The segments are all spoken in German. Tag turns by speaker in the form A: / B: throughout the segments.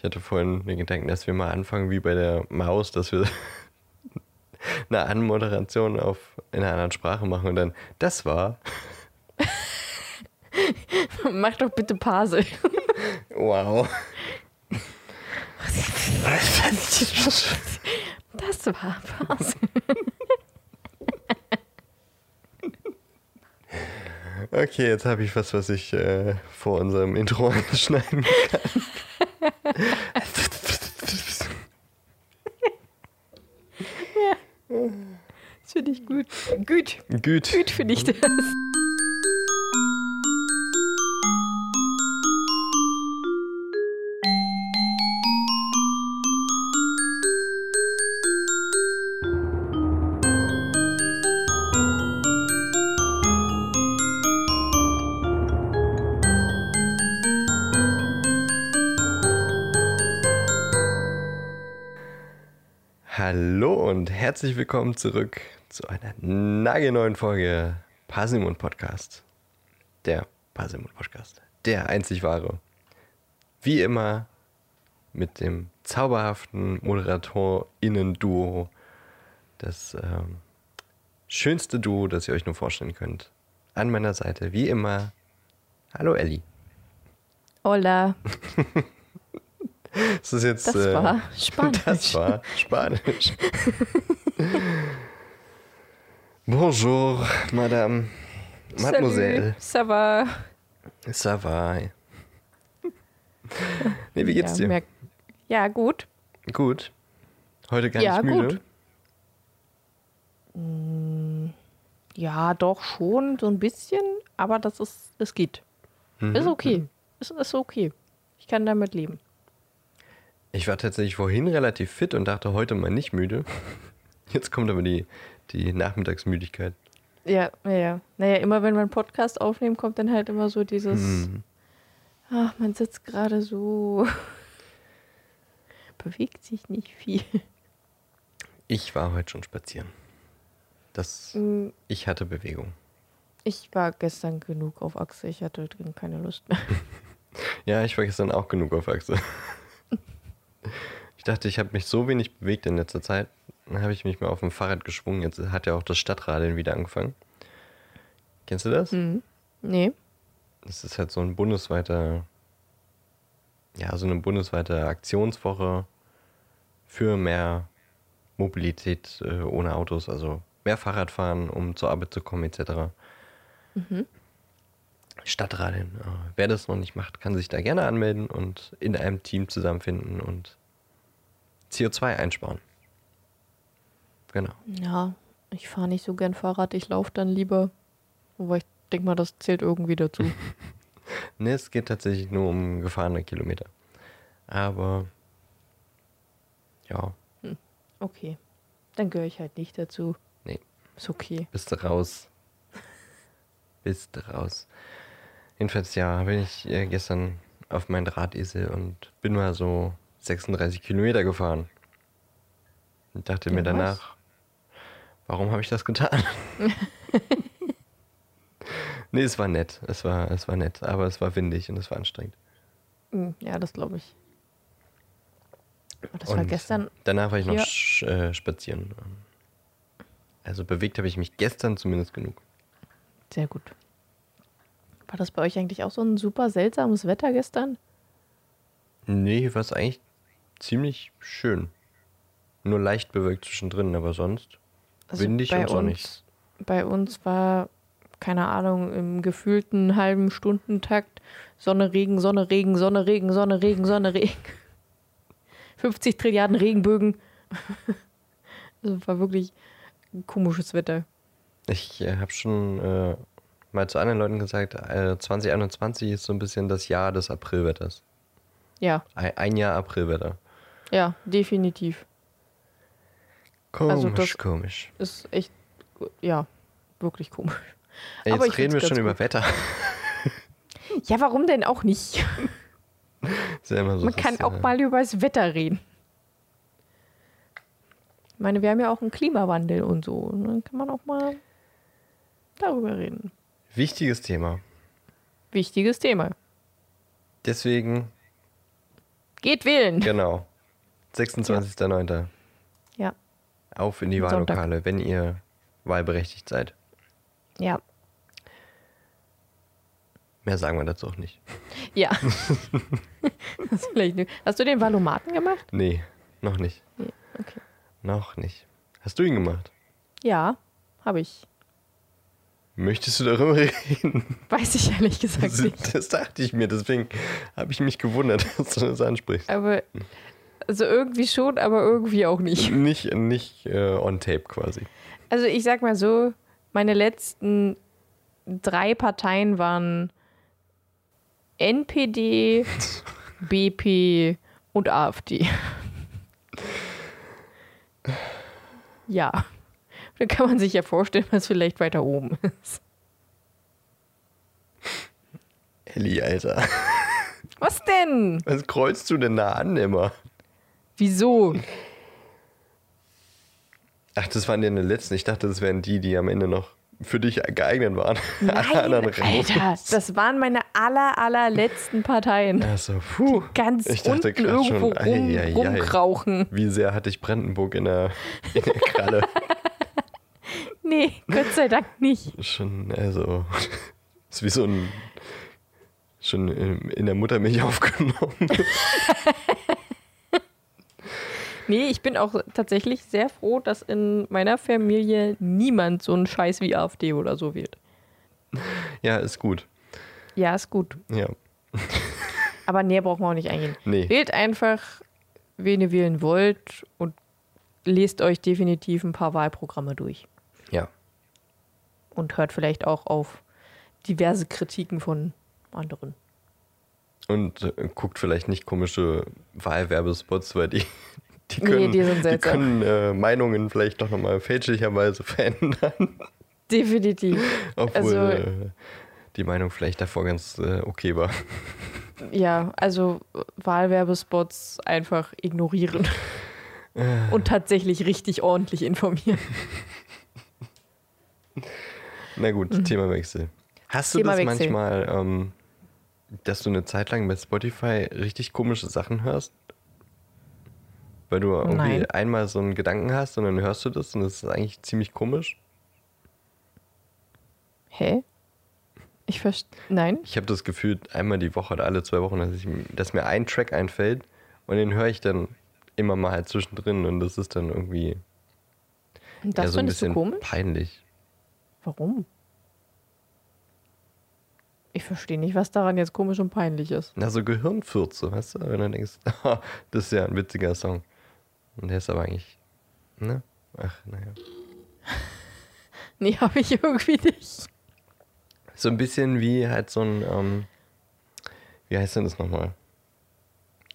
A: Ich hatte vorhin den Gedanken, dass wir mal anfangen wie bei der Maus, dass wir eine Anmoderation auf in einer anderen Sprache machen und dann das war.
B: Mach doch bitte Pause.
A: Wow.
B: Das war Pause.
A: Okay, jetzt habe ich was, was ich äh, vor unserem Intro anschneiden kann.
B: Das finde ich gut. Gut.
A: Gut.
B: Gut finde ich das.
A: Herzlich willkommen zurück zu einer nagelneuen Folge Parsimon Podcast. Der Parsimon Podcast. Der einzig wahre. Wie immer mit dem zauberhaften ModeratorInnen-Duo. Das ähm, schönste Duo, das ihr euch nur vorstellen könnt. An meiner Seite, wie immer, hallo Elli.
B: Hola.
A: Das ist jetzt.
B: Das
A: äh,
B: war Spanisch.
A: Das war Spanisch. Bonjour, Madame. Mademoiselle.
B: Salut, ça va.
A: Ça va. Nee, wie geht's
B: ja,
A: dir?
B: merk- Ja, gut.
A: Gut. Heute gar
B: Ja,
A: nicht müde.
B: gut. Ja, doch schon, so ein bisschen, aber das ist, es geht.
A: Mhm.
B: Ist okay. Es ist okay. Ich kann damit leben.
A: Ich war tatsächlich vorhin relativ fit und dachte heute mal nicht müde. Jetzt kommt aber die, die Nachmittagsmüdigkeit.
B: Ja, ja, ja. Naja, immer wenn wir einen Podcast aufnehmen, kommt dann halt immer so dieses,
A: Hm.
B: ach, man sitzt gerade so, bewegt sich nicht viel.
A: Ich war heute schon spazieren. Das,
B: Mm,
A: ich hatte Bewegung.
B: Ich war gestern genug auf Achse, ich hatte drin keine Lust mehr.
A: Ja, ich war gestern auch genug auf Achse. Ich dachte, ich habe mich so wenig bewegt in letzter Zeit. Dann habe ich mich mal auf dem Fahrrad geschwungen. Jetzt hat ja auch das Stadtradeln wieder angefangen. Kennst du das?
B: Mhm. Nee.
A: Das ist halt so ein bundesweiter, ja, so eine bundesweite Aktionswoche für mehr Mobilität äh, ohne Autos, also mehr Fahrradfahren, um zur Arbeit zu kommen, etc.
B: Mhm.
A: Stadtradeln. Äh, wer das noch nicht macht, kann sich da gerne anmelden und in einem Team zusammenfinden und CO2 einsparen. Genau.
B: Ja, ich fahre nicht so gern Fahrrad, ich laufe dann lieber. Wobei ich denke mal, das zählt irgendwie dazu.
A: Ne, es geht tatsächlich nur um gefahrene Kilometer. Aber ja,
B: Okay. Dann gehöre ich halt nicht dazu.
A: Nee.
B: Ist okay.
A: bist du raus. bist du raus. Jedenfalls, ja, bin ich äh, gestern auf meinen Drahtesel und bin mal so 36 Kilometer gefahren. Und dachte
B: Ja,
A: mir
B: was?
A: danach, warum habe ich das getan? nee, es war nett. Es war, es war nett, aber es war windig und es war anstrengend.
B: Hm, Ja, das glaube ich. Das war
A: Und
B: gestern.
A: Danach war ich noch äh, spazieren. Also bewegt habe ich mich gestern zumindest genug.
B: Sehr gut. War das bei euch eigentlich auch so ein super seltsames Wetter gestern?
A: Nee, hier war es eigentlich ziemlich schön. Nur leicht bewölkt zwischendrin, aber sonst windig
B: bei
A: und sonnig.
B: uns, bei uns war, keine Ahnung, im gefühlten halben Stundentakt Sonne, Regen, Sonne, Regen, Sonne, Regen, Sonne, Regen, Sonne, Regen. 50 Trilliarden Regenbögen. Also war wirklich komisches Wetter.
A: Ich äh, habe schon äh, mal zu anderen Leuten gesagt, äh, 2021 ist so ein bisschen das Jahr des Aprilwetters.
B: Ja,
A: Ein, ein Jahr Aprilwetter.
B: ja, definitiv.
A: Komisch,
B: Also das-
A: komisch.
B: Ist echt, ja, wirklich komisch. Aber
A: jetzt
B: ich
A: reden wir schon
B: ganz
A: über
B: gut.
A: Wetter.
B: Ja, warum denn auch nicht?
A: Ja so,
B: Man kann auch
A: äh,
B: mal über das Wetter reden. Ich meine, wir haben ja auch einen Klimawandel und so. Dann kann man auch mal darüber reden.
A: Wichtiges Thema.
B: Wichtiges Thema.
A: Deswegen
B: Geht wählen.
A: Genau. 26.09.
B: Ja.
A: Auf in die. Wahllokale, wenn ihr wahlberechtigt seid.
B: Ja.
A: Mehr sagen wir dazu auch nicht.
B: Ja. Das ist vielleicht nicht- Hast du den Valomaten gemacht?
A: Nee, noch nicht.
B: Nee. Okay.
A: Noch nicht. Hast du ihn gemacht?
B: Ja, habe ich.
A: Möchtest du darüber reden?
B: Weiß ich ehrlich gesagt
A: Das,
B: nicht.
A: das dachte ich mir, deswegen habe ich mich gewundert, dass du das ansprichst.
B: Aber also irgendwie schon, aber irgendwie auch nicht.
A: Nicht, nicht äh, on tape quasi.
B: Also ich sag mal so, meine letzten drei Parteien waren NPD, BP und AfD. Ja. Dann kann man sich ja vorstellen, was vielleicht weiter oben ist.
A: Elli, Alter.
B: Was denn?
A: Was kreuzt du denn da an immer?
B: Wieso?
A: Ach, das waren deine letzten. Ich dachte, das wären die, die am Ende noch für dich geeignet waren.
B: Nein. Alter, das waren meine aller, allerletzten Parteien.
A: Also, puh.
B: Ganz
A: Ich dachte
B: unten
A: grad schon,
B: irgendwo rum,
A: ei, ei, ei.
B: rumkrauchen.
A: Wie sehr hatte ich Brandenburg in der, in der Kralle?
B: Nee, Gott sei Dank nicht.
A: schon, also, ist wie so ein, schon in in der Muttermilch aufgenommen.
B: Nee, ich bin auch tatsächlich sehr froh, dass in meiner Familie niemand so ein Scheiß wie AfD oder so wird.
A: Ja, ist gut.
B: Ja, ist gut.
A: Ja,
B: Aber näher brauchen wir auch nicht eingehen.
A: nee.
B: Wählt einfach, wen ihr wählen wollt und lest euch definitiv ein paar Wahlprogramme durch. Und hört vielleicht auch auf diverse Kritiken von anderen.
A: und äh, guckt vielleicht nicht komische Wahlwerbespots, weil die, die
B: Nee,
A: können,
B: die sind
A: die
B: seltsam.
A: können äh, Meinungen vielleicht doch nochmal fälschlicherweise verändern.
B: Definitiv.
A: Obwohl
B: Also-
A: äh, die Meinung vielleicht davor ganz äh, okay war.
B: Ja, also Wahlwerbespots einfach ignorieren. Und tatsächlich richtig ordentlich informieren.
A: Na gut, Themawechsel. Hast du
B: Mhm. Themawechsel.
A: das manchmal, ähm, dass du eine Zeit lang bei Spotify richtig komische Sachen hörst? Weil du irgendwie
B: Nein.
A: einmal so einen Gedanken hast und dann hörst du das und das ist eigentlich ziemlich komisch.
B: Hä? Ich verstehe. Nein?
A: Ich habe das Gefühl, einmal die Woche oder alle zwei Wochen, dass, ich, dass mir ein Track einfällt und den höre ich dann immer mal halt zwischendrin und das ist dann irgendwie
B: Und
A: ja,
B: das
A: so ein
B: findest du
A: bisschen
B: komisch?
A: peinlich.
B: Warum? Ich verstehe nicht, was daran jetzt komisch und peinlich ist.
A: Na, so Gehirnfürze, weißt du? Wenn du denkst, "Ah, das ist ja ein witziger Song. Und der ist aber eigentlich, ne? Ach, naja.
B: Nee, habe ich irgendwie nicht.
A: So ein bisschen wie halt so ein, ähm, wie heißt denn das nochmal?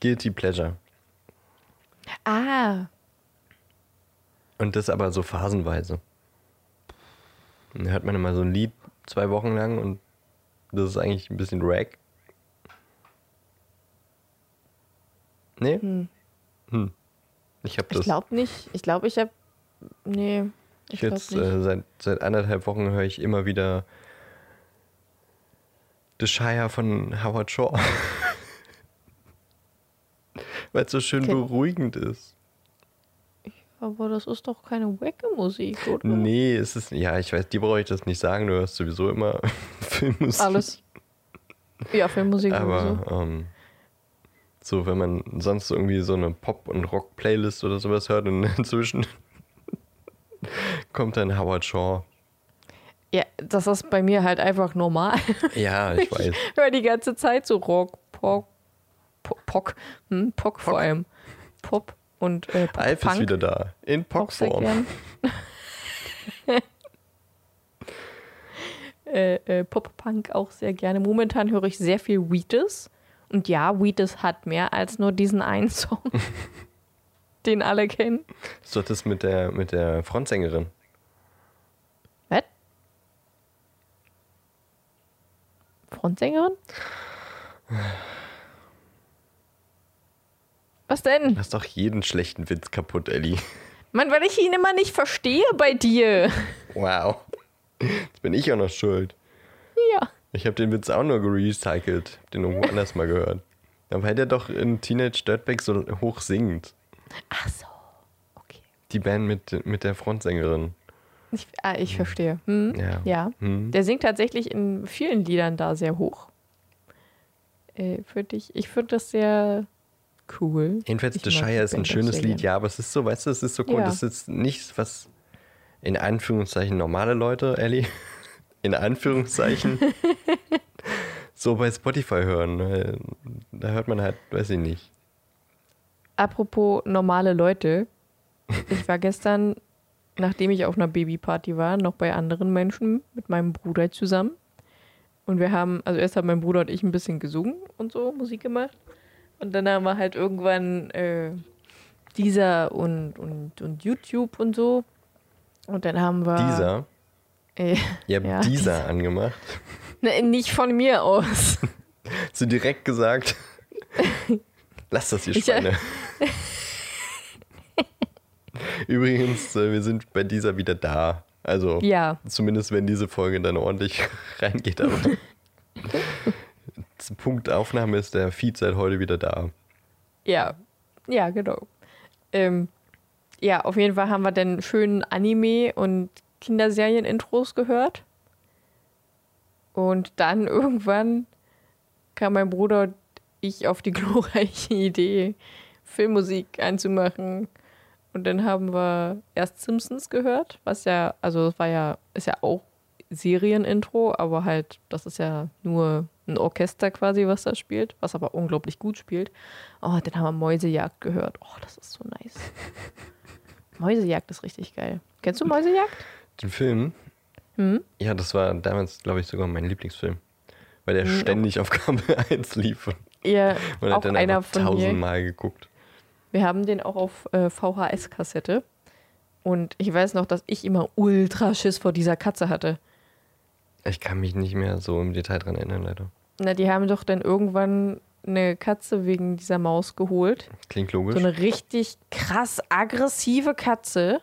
A: Guilty Pleasure.
B: Ah,
A: Und das aber so phasenweise. Dann hört man immer so ein Lied zwei Wochen lang und das ist eigentlich ein bisschen rag. Nee?
B: Hm.
A: Hm. Ich habe
B: ich glaube nicht. Ich glaube, ich habe. Nee, ich glaube
A: jetzt
B: nicht.
A: äh, seit, seit anderthalb Wochen höre ich immer wieder The Shire von Howard Shaw. Weil es so schön
B: Okay.
A: beruhigend ist.
B: Aber das ist doch keine Wecke-Musik, oder?
A: Nee, es ist, ja, ich weiß, dir brauche ich das nicht sagen, du hörst sowieso immer Filmmusik.
B: Alles. Ja, Filmmusik sowieso.
A: Aber ähm, so, wenn man sonst irgendwie so eine Pop- und Rock-Playlist oder sowas hört und inzwischen kommt dann Howard Shaw.
B: Ja, das ist bei mir halt einfach normal.
A: Ja, ich weiß.
B: Ich höre die ganze Zeit so Rock, Pop, Pop, Pock, hm, Pock vor allem. Pop und äh,
A: Alf ist
B: Punk
A: wieder da. In Popform.
B: äh, äh, Pop-Punk auch sehr gerne. Momentan höre ich sehr viel Wheatus. Und ja, Wheatus hat mehr als nur diesen einen Song, den alle kennen.
A: Das ist doch das mit der, mit der Frontsängerin.
B: Was? Frontsängerin? Was denn?
A: Du hast doch jeden schlechten Witz kaputt, Ellie.
B: Mann, weil ich ihn immer nicht verstehe bei dir.
A: Wow. Jetzt bin ich auch noch schuld.
B: Ja.
A: Ich habe den Witz auch nur gerecycelt. Hab Den irgendwo anders mal gehört. Ja, weil der doch in Teenage Dirtbag so hoch singt.
B: Ach so. Okay.
A: Die Band mit, mit der Frontsängerin.
B: Ich, ah, ich verstehe. Hm?
A: Ja.
B: Ja.
A: Hm.
B: Der singt tatsächlich in vielen Liedern da sehr hoch. Äh, find ich ich finde das sehr cool. Ich
A: The Shire ist ein schönes Lied, ja, aber es ist so, weißt du, es ist so cool.
B: Ja.
A: Das ist jetzt nichts, was in Anführungszeichen normale Leute, Ellie, in Anführungszeichen, so bei Spotify hören. weil Da hört man halt, weiß ich nicht.
B: Apropos normale Leute. Ich war gestern, nachdem ich auf einer Babyparty war, noch bei anderen Menschen mit meinem Bruder zusammen. Und wir haben, also erst haben mein Bruder und ich ein bisschen gesungen und so, Musik gemacht. Und dann haben wir halt irgendwann äh, dieser und, und, und YouTube und so. Und dann haben wir.
A: Dieser,
B: Äh,
A: ihr habt
B: Ja,
A: dieser
B: dieser.
A: angemacht.
B: ne, nicht von mir aus.
A: Hast du direkt gesagt, lass das, ihr Schweine. Übrigens, äh, wir sind bei dieser wieder da. Also,
B: Ja,
A: Zumindest wenn diese Folge dann ordentlich reingeht. Aber zum Punkt Aufnahme ist der Feed seit heute wieder da.
B: Ja, ja, genau. Ähm, ja, auf jeden Fall haben wir dann schönen Anime- und Kinderserien-Intros gehört. Und dann irgendwann kam mein Bruder und ich auf die glorreiche Idee, Filmmusik einzumachen. Und dann haben wir erst Simpsons gehört, was ja, also es war ja, ist ja auch Serienintro, aber halt, das ist ja nur ein Orchester quasi, was da spielt, was aber unglaublich gut spielt. Oh, dann haben wir Mäusejagd gehört. Oh, das ist so nice. Mäusejagd ist richtig geil. Kennst du Mäusejagd?
A: Den Film,
B: Hm?
A: ja, das war damals, glaube ich, sogar mein Lieblingsfilm. Weil der
B: Hm,
A: ständig auf Kabel 1 lief. Und
B: Ja,
A: man
B: auch
A: hat dann
B: einer von mir.
A: tausendmal geguckt.
B: Wir haben den auch auf äh, VHS-Kassette. Und ich weiß noch, dass ich immer ultra Schiss vor dieser Katze hatte.
A: Ich kann mich nicht mehr so im Detail dran erinnern, leider.
B: Na, die haben doch dann irgendwann eine Katze wegen dieser Maus geholt.
A: Klingt logisch.
B: So eine richtig krass aggressive Katze,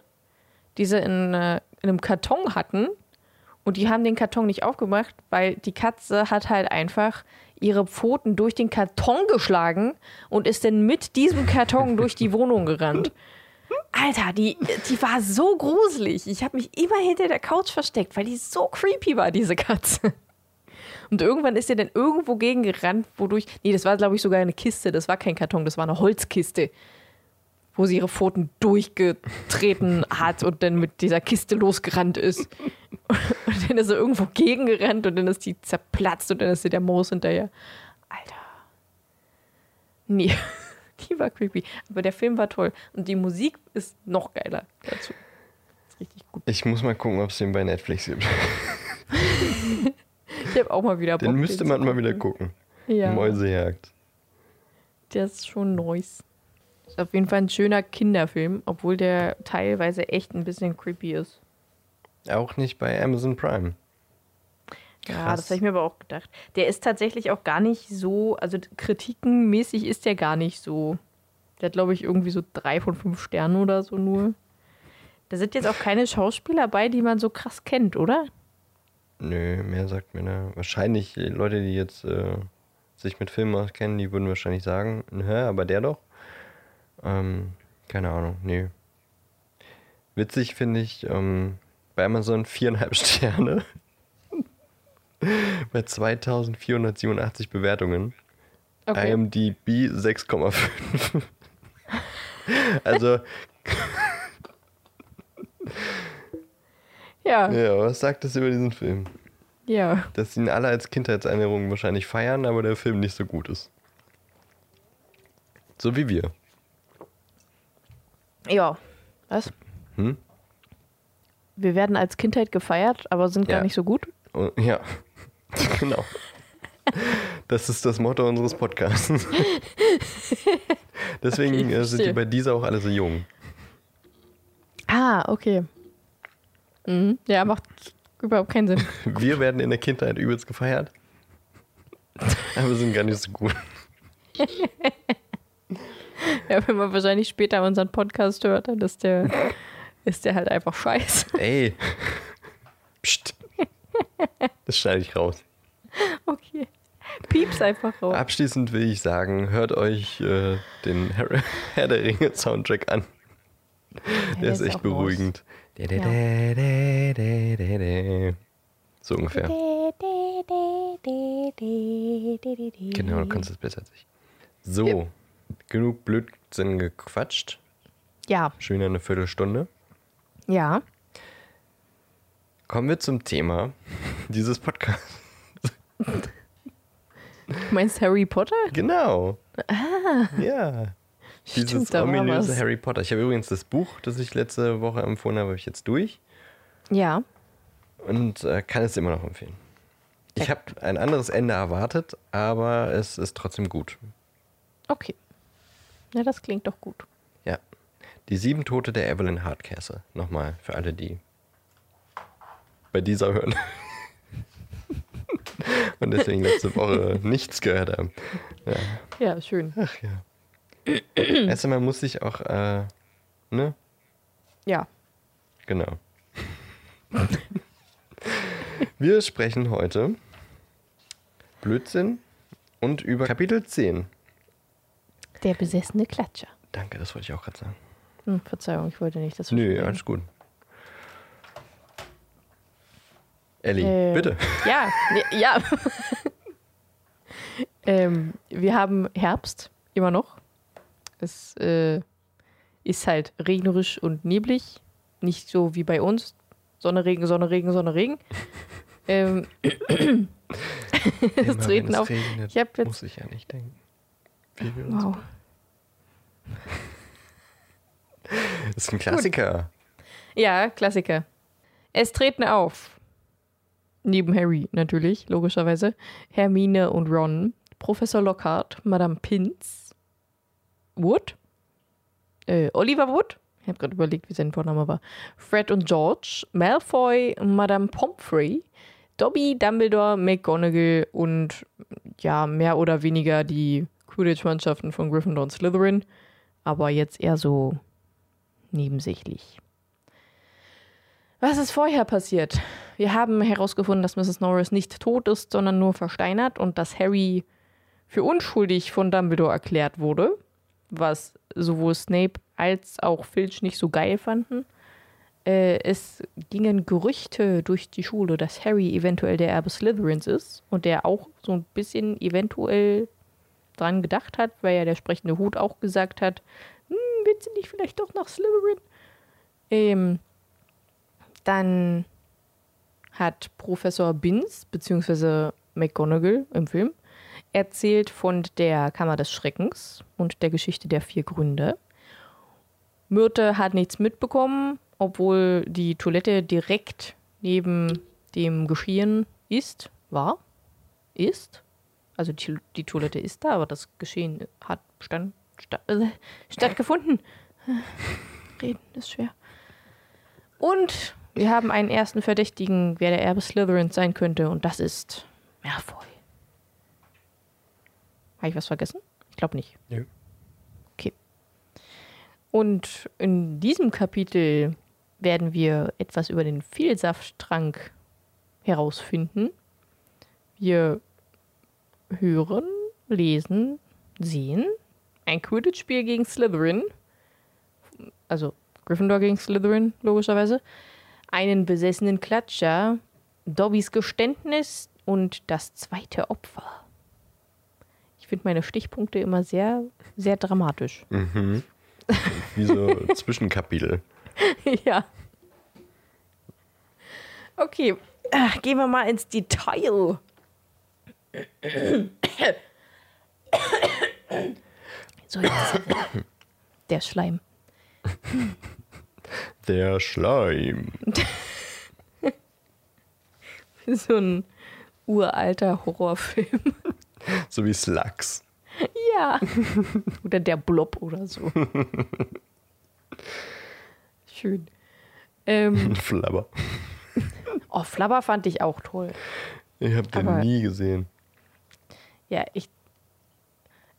B: die sie in, äh, in einem Karton hatten. Und die haben den Karton nicht aufgemacht, weil die Katze hat halt einfach ihre Pfoten durch den Karton geschlagen und ist dann mit diesem Karton durch die Wohnung gerannt. Alter, die, die war so gruselig. Ich habe mich immer hinter der Couch versteckt, weil die so creepy war, diese Katze. Und irgendwann ist sie dann irgendwo gegen gerannt, wodurch. Nee, das war, glaube ich, sogar eine Kiste. Das war kein Karton, das war eine Holzkiste. Wo sie ihre Pfoten durchgetreten hat und dann mit dieser Kiste losgerannt ist. Und dann ist sie irgendwo gegengerannt und dann ist die zerplatzt und dann ist sie der Moos hinterher. Alter. Nee, die war creepy. Aber der Film war toll. Und die Musik ist noch geiler dazu. Ist richtig gut.
A: Ich muss mal gucken, ob es den bei Netflix gibt.
B: Ich habe auch mal wieder Bock.
A: Den müsste man mal wieder
B: gucken.
A: gucken.
B: Ja.
A: Mäusejagd.
B: Der ist schon nice. Ist auf jeden Fall ein schöner Kinderfilm, obwohl der teilweise echt ein bisschen creepy ist.
A: Auch nicht bei Amazon Prime.
B: Ja,
A: Krass.
B: das habe ich mir aber auch gedacht. Der ist tatsächlich auch gar nicht so, also kritikenmäßig ist der gar nicht so. Der hat, glaube ich, irgendwie so drei von fünf Sternen oder so nur. Da sind jetzt auch keine Schauspieler bei, die man so krass kennt, oder?
A: Nö, mehr sagt mir da. Wahrscheinlich äh, Leute, die jetzt äh, sich mit Filmen auskennen, die würden wahrscheinlich sagen, hä, aber der doch. Ähm, keine Ahnung, nee. Witzig finde ich, ähm, bei Amazon viereinhalb Sterne. Bei 2487 Bewertungen. IMDb 6,5. also,
B: Ja,
A: ja, was sagt das über diesen Film?
B: ja.
A: Dass ihn alle als Kindheitserinnerungen wahrscheinlich feiern, aber der Film nicht so gut ist. So wie wir.
B: Ja. Was?
A: Hm?
B: Wir werden als Kindheit gefeiert, aber sind
A: Ja.
B: gar nicht so gut.
A: Oh, ja, genau. Das ist das Motto unseres Podcasts. Deswegen
B: Ich
A: äh, sind die bei dieser auch alle so jung.
B: Ah, okay. Mhm. Ja, macht überhaupt keinen Sinn.
A: Wir werden in der Kindheit übelst gefeiert, aber sind gar nicht so gut.
B: Ja, wenn man wahrscheinlich später unseren Podcast hört, dann ist der, ist der halt einfach scheiße.
A: Ey. Psst. Das schneide ich raus.
B: Okay. piep's einfach raus.
A: Abschließend will ich sagen, hört euch äh, den Herr, der Ringe Soundtrack an. Der,
B: der
A: ist
B: ist
A: echt
B: auch raus.
A: beruhigend.
B: Ja.
A: So ungefähr. Genau, du kannst es besser als ich. So,
B: Ja.
A: genug Blödsinn gequatscht.
B: Ja,
A: Schon wieder eine Viertelstunde.
B: ja.
A: Kommen wir zum Thema dieses Podcasts.
B: Du meinst Harry Potter?
A: Genau. Ja. Dieses
B: Stimmt, da war
A: ominöse
B: was.
A: Harry Potter. Ich habe übrigens das Buch, das ich letzte Woche empfohlen habe, habe ich jetzt durch
B: Ja.
A: und äh, kann es immer noch empfehlen. Ich habe ein anderes Ende erwartet, aber es ist trotzdem gut.
B: Okay. Ja, das klingt doch gut.
A: Ja. Die sieben Tote der Evelyn Hardcastle. Nochmal für alle, die bei dieser hören. Und deswegen letzte Woche nichts gehört haben. Ja.
B: Ja, schön.
A: Ach ja. Erst einmal muss ich auch, äh, ne?
B: Ja.
A: Genau. Wir sprechen heute Blödsinn und über Kapitel 10.
B: Der besessene Klatscher.
A: Danke, das wollte ich auch gerade sagen.
B: Hm, Verzeihung, ich wollte nicht, dass du.
A: Nö, alles gut. Ellie,
B: Äh,
A: bitte.
B: Ja, ja. ähm, wir haben Herbst, immer noch. Es äh, ist halt regnerisch und neblig. Nicht so wie bei uns. Sonne, Regen, Sonne, Regen, Sonne, Regen. ähm,
A: wenn
B: treten
A: es
B: auf-
A: regnet,
B: ich jetzt-
A: muss ich ja nicht denken.
B: Wow.
A: Das ist ein Klassiker.
B: Ja, Klassiker. Es treten auf. Neben Harry natürlich, logischerweise. Hermine und Ron, Professor Lockhart, Madame Pinz, Wood, äh, Oliver Wood, ich habe gerade überlegt, wie sein Vorname war, Fred und George, Malfoy, Madame Pomfrey, Dobby, Dumbledore, McGonagall und ja, mehr oder weniger die Quidditch-Mannschaften von Gryffindor und Slytherin, aber jetzt eher so nebensächlich. Was ist vorher passiert? Wir haben herausgefunden, dass Mrs. Norris nicht tot ist, sondern nur versteinert und dass Harry für unschuldig von Dumbledore erklärt wurde, was sowohl Snape als auch Filch nicht so geil fanden. Äh, es gingen Gerüchte durch die Schule, dass Harry eventuell der Erbe Slytherins ist und der auch so ein bisschen eventuell dran gedacht hat, weil ja der sprechende Hut auch gesagt hat, hm, willst du nicht vielleicht doch nach Slytherin? Ähm, dann hat Professor Binz bzw. McGonagall im Film erzählt von der Kammer des Schreckens und der Geschichte der vier Gründe. Myrte hat nichts mitbekommen, obwohl die Toilette direkt neben dem Geschehen ist, war, ist. Also die, die Toilette ist da, aber das Geschehen hat stand, sta, äh, stattgefunden. Reden ist schwer. Und wir haben einen ersten Verdächtigen, wer der Erbe Slytherins sein könnte, und das ist Malfoy. Habe ich was vergessen? Ich glaube nicht.
A: Nö.
B: Okay. Und in diesem Kapitel werden wir etwas über den Vielsafttrank herausfinden. Wir hören, lesen, sehen ein Quidditch-Spiel gegen Slytherin. Also Gryffindor gegen Slytherin, logischerweise. Einen besessenen Klatscher, Dobbys Geständnis und das zweite Opfer. Ich finde meine Stichpunkte immer sehr, sehr dramatisch.
A: Mhm. Wie so Zwischenkapitel.
B: ja. Okay, Ach, gehen wir mal ins Detail. So, jetzt er. Der Schleim.
A: Der Schleim.
B: So ein uralter Horrorfilm.
A: So wie Slugs.
B: Ja. Oder der Blob oder so. Schön. Ähm,
A: Flabber.
B: oh, Flabber fand ich auch toll.
A: Ich habe den
B: Aber-
A: nie gesehen.
B: Ja, ich,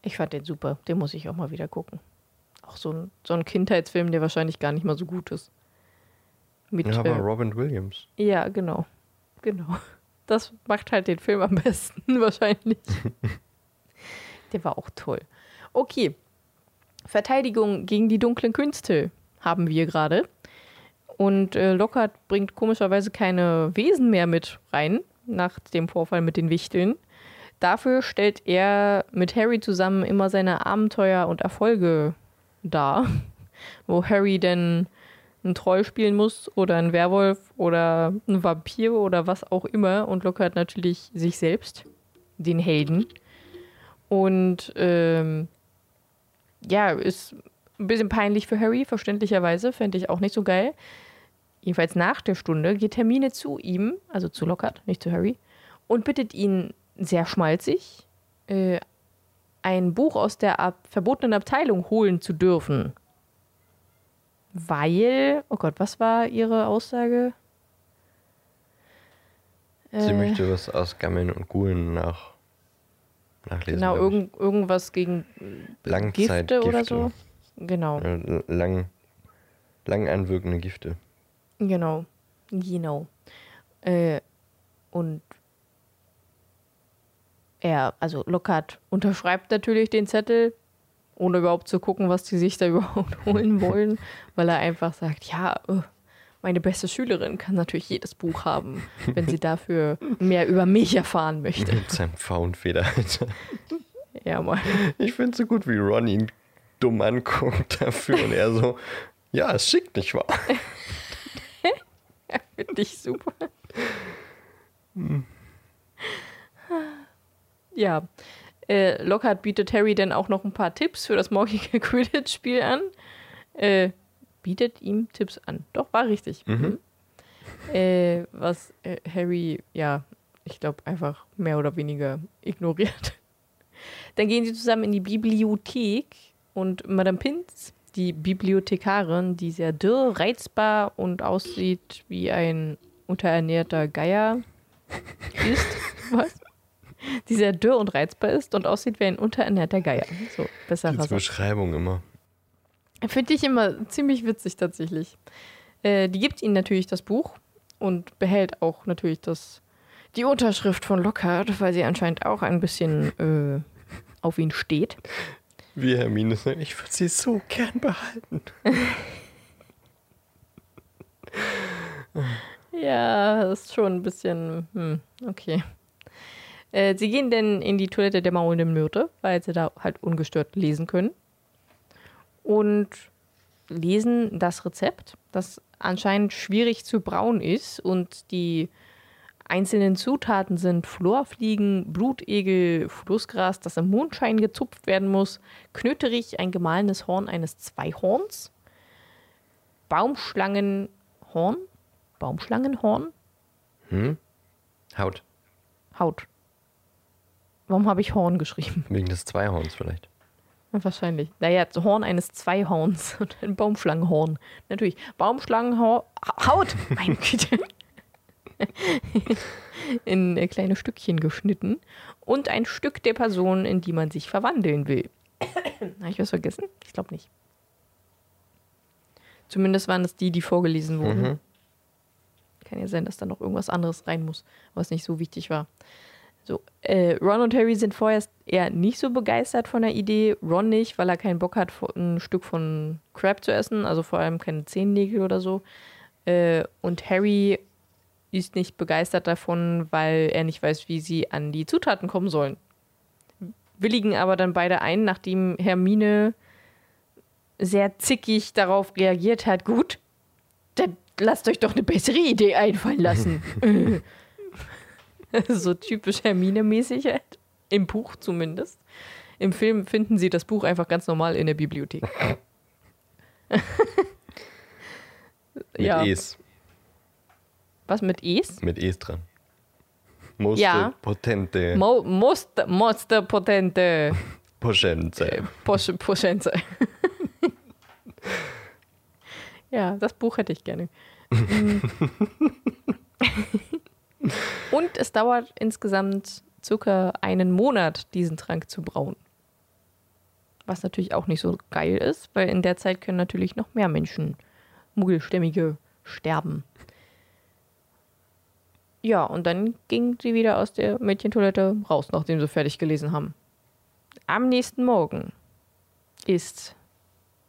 B: ich fand den super. Den muss ich auch mal wieder gucken. Auch so ein, so ein Kindheitsfilm, der wahrscheinlich gar nicht mal so gut ist. Mit,
A: Ja, aber
B: äh,
A: Robin Williams.
B: ja genau. Genau. Das macht halt den Film am besten wahrscheinlich. Der war auch toll. Okay. Verteidigung gegen die dunklen Künste haben wir gerade. Und äh, Lockhart bringt komischerweise keine Wesen mehr mit rein, nach dem Vorfall mit den Wichteln. Dafür stellt er mit Harry zusammen immer seine Abenteuer und Erfolge dar, wo Harry denn einen Troll spielen muss oder einen Werwolf oder einen Vampir oder was auch immer und Lockhart natürlich sich selbst, den Helden. Und ähm, ja, ist ein bisschen peinlich für Harry, verständlicherweise, fände ich auch nicht so geil. Jedenfalls nach der Stunde geht Hermine zu ihm, also zu Lockhart, nicht zu Harry, und bittet ihn sehr schmalzig, äh, ein Buch aus der ab verbotenen Abteilung holen zu dürfen. Weil, oh Gott, was war ihre Aussage?
A: Sie
B: Äh,
A: möchte was aus Gammeln und Gulen nach, nachlesen.
B: Genau, irgend, irgendwas gegen
A: Langzeitgifte.
B: Gifte oder so. Genau,
A: Äh, Lang, lang anwirkende Gifte.
B: genau, genau. Äh, und er, also Lockhart, unterschreibt natürlich den Zettel, ohne überhaupt zu gucken, was die sich da überhaupt holen wollen, weil er einfach sagt, ja, äh, meine beste Schülerin kann natürlich jedes Buch haben, wenn sie dafür mehr über mich erfahren möchte.
A: Mit seinem Faunfeder.
B: Ja, mal.
A: Ich finde so gut, wie Ron ihn dumm anguckt dafür und er so, ja, ist schick, nicht wahr?
B: Finde ich super. Ja. Äh, Lockhart bietet Harry dann auch noch ein paar Tipps für das morgige Quidditch-Spiel an. Äh, bietet ihm Tipps an. Doch, war richtig. Mhm. Äh, was äh, Harry, ja, ich glaube, einfach mehr oder weniger ignoriert. Dann gehen sie zusammen in die Bibliothek und Madame Pinz, die Bibliothekarin, die sehr dürr, reizbar und aussieht wie ein unterernährter Geier ist. Was? Die sehr dürr und reizbar ist und aussieht wie ein unterernährter Geier. So, besser
A: Diese Beschreibung immer.
B: Finde ich immer ziemlich witzig tatsächlich. Äh, die gibt ihnen natürlich das Buch und behält auch natürlich das, die Unterschrift von Lockhart, weil sie anscheinend auch ein bisschen äh, auf ihn steht.
A: Wie Hermine sagt, ich würde sie so gern behalten.
B: Ja, das ist schon ein bisschen, hm, okay. Äh, sie gehen dann in die Toilette der maulenden Myrte, weil sie da halt ungestört lesen können. Und lesen das Rezept, das anscheinend schwierig zu brauen ist. Und die einzelnen Zutaten sind Florfliegen, Blutegel, Flussgras, das im Mondschein gezupft werden muss, Knöterich, ein gemahlenes Horn eines Zweihorns, Baumschlangenhorn, Baumschlangenhorn,
A: Hm? Haut.
B: Haut. Warum habe ich Horn geschrieben?
A: Wegen des Zweihorns vielleicht.
B: Wahrscheinlich. Naja, Horn eines Zweihorns und ein Baumschlangenhorn. Natürlich. Baumschlangenhorn. Haut! Meine Güte. in äh, kleine Stückchen geschnitten. Und ein Stück der Person, in die man sich verwandeln will. Habe ich was vergessen? Ich glaube nicht. Zumindest waren es die, die vorgelesen wurden.
A: Mhm.
B: Kann ja sein, dass da noch irgendwas anderes rein muss, was nicht so wichtig war. So, äh, Ron und Harry sind vorerst eher nicht so begeistert von der Idee. Ron nicht, weil er keinen Bock hat, ein Stück von Crab zu essen, also vor allem keine Zehennägel oder so. Äh, und Harry ist nicht begeistert davon, weil er nicht weiß, wie sie an die Zutaten kommen sollen. Willigen aber dann beide ein, nachdem Hermine sehr zickig darauf reagiert hat. Gut, dann lasst euch doch eine bessere Idee einfallen lassen. so typisch Hermine-mäßig halt. Im Buch zumindest. Im Film finden sie das Buch einfach ganz normal in der Bibliothek.
A: Mit
B: ja.
A: E's.
B: Was mit Es?
A: Mit E's dran. Moste
B: Ja.
A: potente
B: Mo most, most potente
A: Poschenze.
B: Posch Poschenze. ja, das Buch hätte ich gerne. Und es dauert insgesamt circa einen Monat, diesen Trank zu brauen. Was natürlich auch nicht so geil ist, weil in der Zeit können natürlich noch mehr Menschen, Muggelstämmige, sterben. Ja, und dann ging sie wieder aus der Mädchentoilette raus, nachdem sie fertig gelesen haben. Am nächsten Morgen ist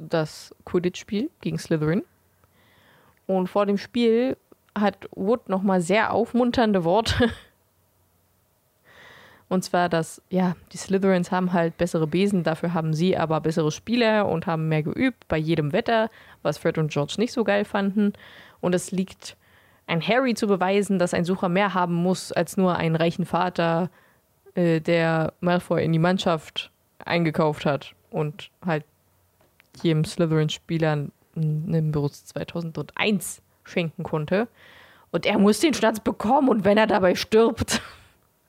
B: das Quidditch-Spiel gegen Slytherin. Und vor dem Spiel hat Wood nochmal sehr aufmunternde Worte. Und zwar, dass, ja, die Slytherins haben halt bessere Besen, dafür haben sie aber bessere Spieler und haben mehr geübt bei jedem Wetter, was Fred und George nicht so geil fanden. Und es liegt ein Harry zu beweisen, dass ein Sucher mehr haben muss als nur einen reichen Vater, äh, der Malfoy in die Mannschaft eingekauft hat und halt jedem Slytherin-Spieler einen Nimbus 2001 schenken konnte. Und er muss den Schnatz bekommen und wenn er dabei stirbt.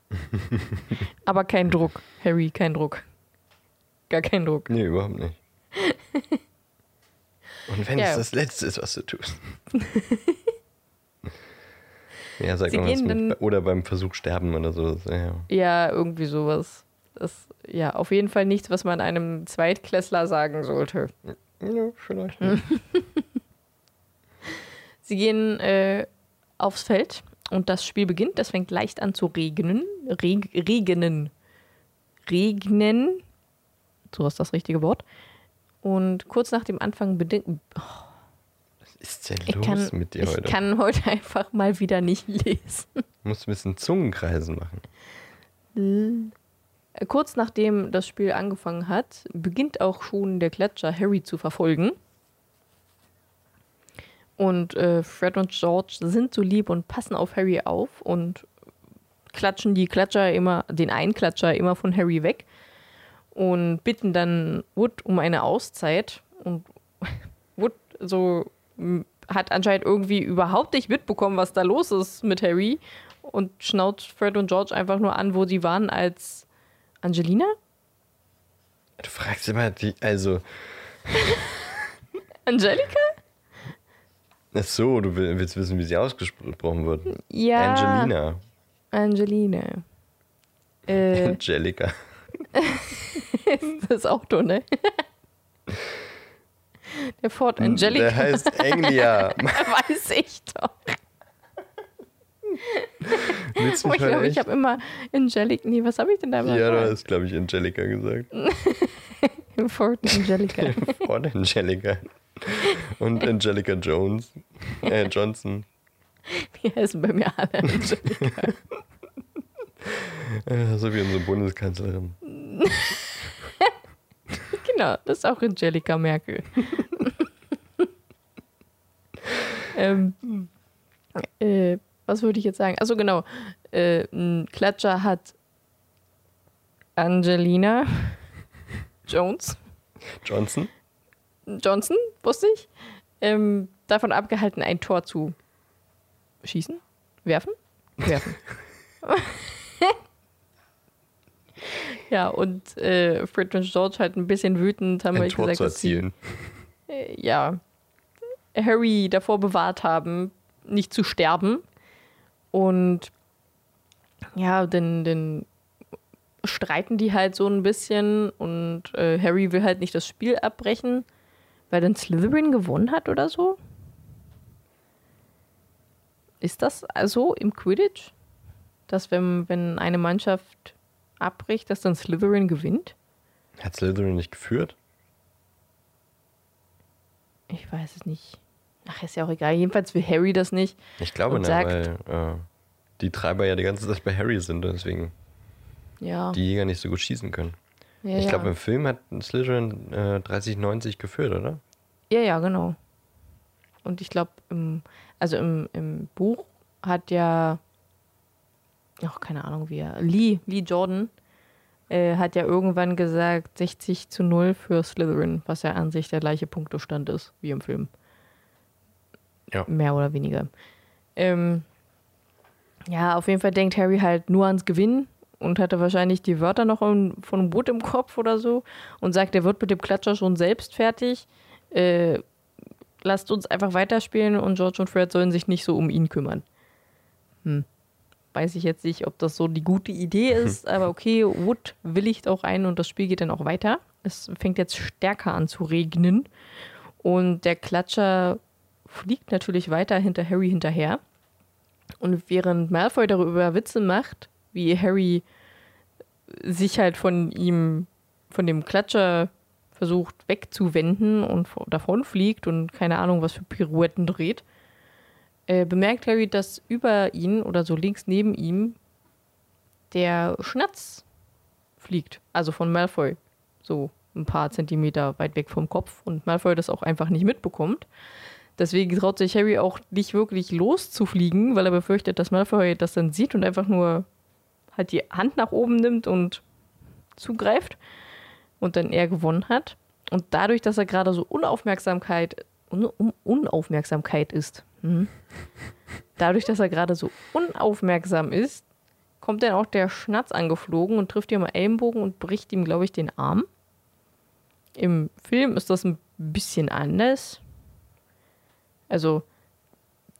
B: Aber kein Druck, Harry, kein Druck. Gar kein Druck.
A: Nee, überhaupt nicht. Und wenn
B: Ja.
A: es das Letzte ist, was du tust. ja, sag mal mit, oder beim Versuch sterben oder so. Das, Ja.
B: Ja, irgendwie sowas. Das, ja, auf jeden Fall nichts, was man einem Zweitklässler sagen sollte.
A: ja, vielleicht. Nicht.
B: Sie gehen äh, aufs Feld und das Spiel beginnt. Es fängt leicht an zu regnen. Reg regnen. Regnen. So ist das richtige Wort. Und kurz nach dem Anfang bedingt.
A: Was ist denn
B: Ich,
A: los
B: kann,
A: mit dir
B: ich
A: heute?
B: kann heute einfach mal wieder nicht lesen.
A: Du musst ein bisschen Zungenkreisen machen.
B: Äh, Kurz nachdem das Spiel angefangen hat, beginnt auch schon der Gletscher Harry zu verfolgen. Und äh, Fred und George sind so lieb und passen auf Harry auf und klatschen die Klatscher immer, den einen Klatscher immer von Harry weg und bitten dann Wood um eine Auszeit. Und Wood so hat anscheinend irgendwie überhaupt nicht mitbekommen, was da los ist mit Harry und schnauzt Fred und George einfach nur an, wo sie waren als Angelina?
A: Du fragst immer die, also,
B: Angelika?
A: Ach so, du will- willst wissen, wie sie ausgesprochen wird.
B: Ja.
A: Angelina.
B: Angelina. Äh,
A: Angelica.
B: das Auto, ne? Der Ford Angelica.
A: Der heißt Anglia.
B: Weiß ich doch.
A: Willst du
B: Oh, ich glaube, ich habe immer Angelic. Nee, was habe ich denn da immer?
A: Ja, du hast, glaube ich, Angelica gesagt.
B: Ford Angelica.
A: Ford Angelica. Und Angelica Jones. Äh, Johnson.
B: Die heißen bei mir alle Angelica.
A: So wie unsere Bundeskanzlerin.
B: Genau, das ist auch Angelica Merkel. ähm, äh, was würde ich jetzt sagen? Also genau, äh, ein Klatscher hat Angelina Jones,
A: Johnson?
B: Johnson, wusste ich, ähm, davon abgehalten, ein Tor zu schießen, werfen, werfen. ja, und äh, Fred und George halt ein bisschen wütend, haben
A: Ein
B: wir
A: Tor
B: gesagt,
A: zu
B: dass sie
A: erzielen.
B: äh, ja, Harry davor bewahrt haben, nicht zu sterben. Und ja, dann, dann streiten die halt so ein bisschen und äh, Harry will halt nicht das Spiel abbrechen, weil dann Slytherin gewonnen hat oder so. Ist das also im Quidditch? Dass wenn, wenn eine Mannschaft abbricht, dass dann Slytherin gewinnt?
A: Hat Slytherin nicht geführt?
B: Ich weiß es nicht. Ach, ist ja auch egal. Jedenfalls will Harry das nicht.
A: Ich glaube nicht, weil äh, die Treiber ja die ganze Zeit bei Harry sind deswegen
B: Ja.
A: die Jäger nicht so gut schießen können.
B: ja,
A: ich glaube, im Film hat Slytherin äh, 30-90 geführt, oder?
B: Ja, ja, genau. Und ich glaube, im, also im, im Buch hat ja, ach, keine Ahnung, wie er, Lee, Lee Jordan, äh, hat ja irgendwann gesagt 60 zu 0 für Slytherin, was ja an sich der gleiche Punktestand ist wie im Film.
A: Ja.
B: Mehr oder weniger. Ähm, ja, auf jeden Fall denkt Harry halt nur ans Gewinnen und hatte wahrscheinlich die Wörter noch im, von Wood im Kopf oder so und sagt, er wird mit dem Klatscher schon selbst fertig. Äh, lasst uns einfach weiterspielen und George und Fred sollen sich nicht so um ihn kümmern. Hm. Weiß ich jetzt nicht, ob das so die gute Idee ist, aber okay, Wood willigt auch ein und das Spiel geht dann auch weiter. Es fängt jetzt stärker an zu regnen und der Klatscher fliegt natürlich weiter hinter Harry hinterher. Und während Malfoy darüber Witze macht, wie Harry sich halt von ihm, von dem Klatscher versucht wegzuwenden und davonfliegt und keine Ahnung, was für Pirouetten dreht, äh, bemerkt Harry, dass über ihn oder so links neben ihm der Schnatz fliegt. Also von Malfoy. So ein paar Zentimeter weit weg vom Kopf. Und Malfoy das auch einfach nicht mitbekommt. Deswegen traut sich Harry auch nicht wirklich loszufliegen, weil er befürchtet, dass Malfoy das dann sieht und einfach nur halt die Hand nach oben nimmt und zugreift und dann er gewonnen hat. Und dadurch, dass er gerade so Unaufmerksamkeit, Un Unaufmerksamkeit ist, hm, dadurch, dass er gerade so unaufmerksam ist, kommt dann auch der Schnatz angeflogen und trifft ihm am Ellenbogen und bricht ihm, glaube ich, den Arm. Im Film ist das ein bisschen anders. Also,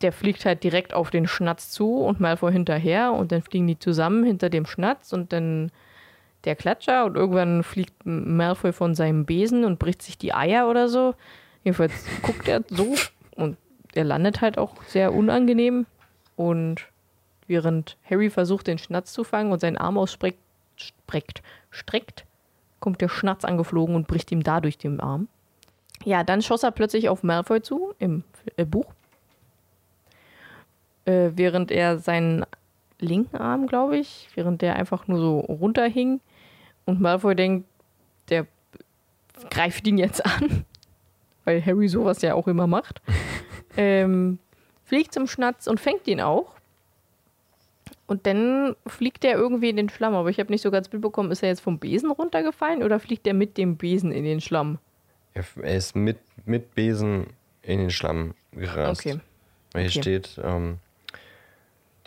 B: der fliegt halt direkt auf den Schnatz zu und Malfoy hinterher und dann fliegen die zusammen hinter dem Schnatz und dann der Klatscher und irgendwann fliegt Malfoy von seinem Besen und bricht sich die Eier oder so. Jedenfalls guckt er so und er landet halt auch sehr unangenehm und während Harry versucht, den Schnatz zu fangen und seinen Arm ausstreckt, streckt, streckt, kommt der Schnatz angeflogen und bricht ihm dadurch den Arm. Ja, dann schoss er plötzlich auf Malfoy zu im äh, Buch. Äh, während er seinen linken Arm, glaube ich, während der einfach nur so runterhing und Malfoy denkt, der greift ihn jetzt an, weil Harry sowas ja auch immer macht. ähm, fliegt zum Schnatz und fängt ihn auch. Und dann fliegt der irgendwie in den Schlamm. Aber ich habe nicht so ganz mitbekommen, ist er jetzt vom Besen runtergefallen oder fliegt er mit dem Besen in den Schlamm?
A: Er ist mit, mit Besen in den Schlamm gerast. Okay. Hier okay. steht, ähm,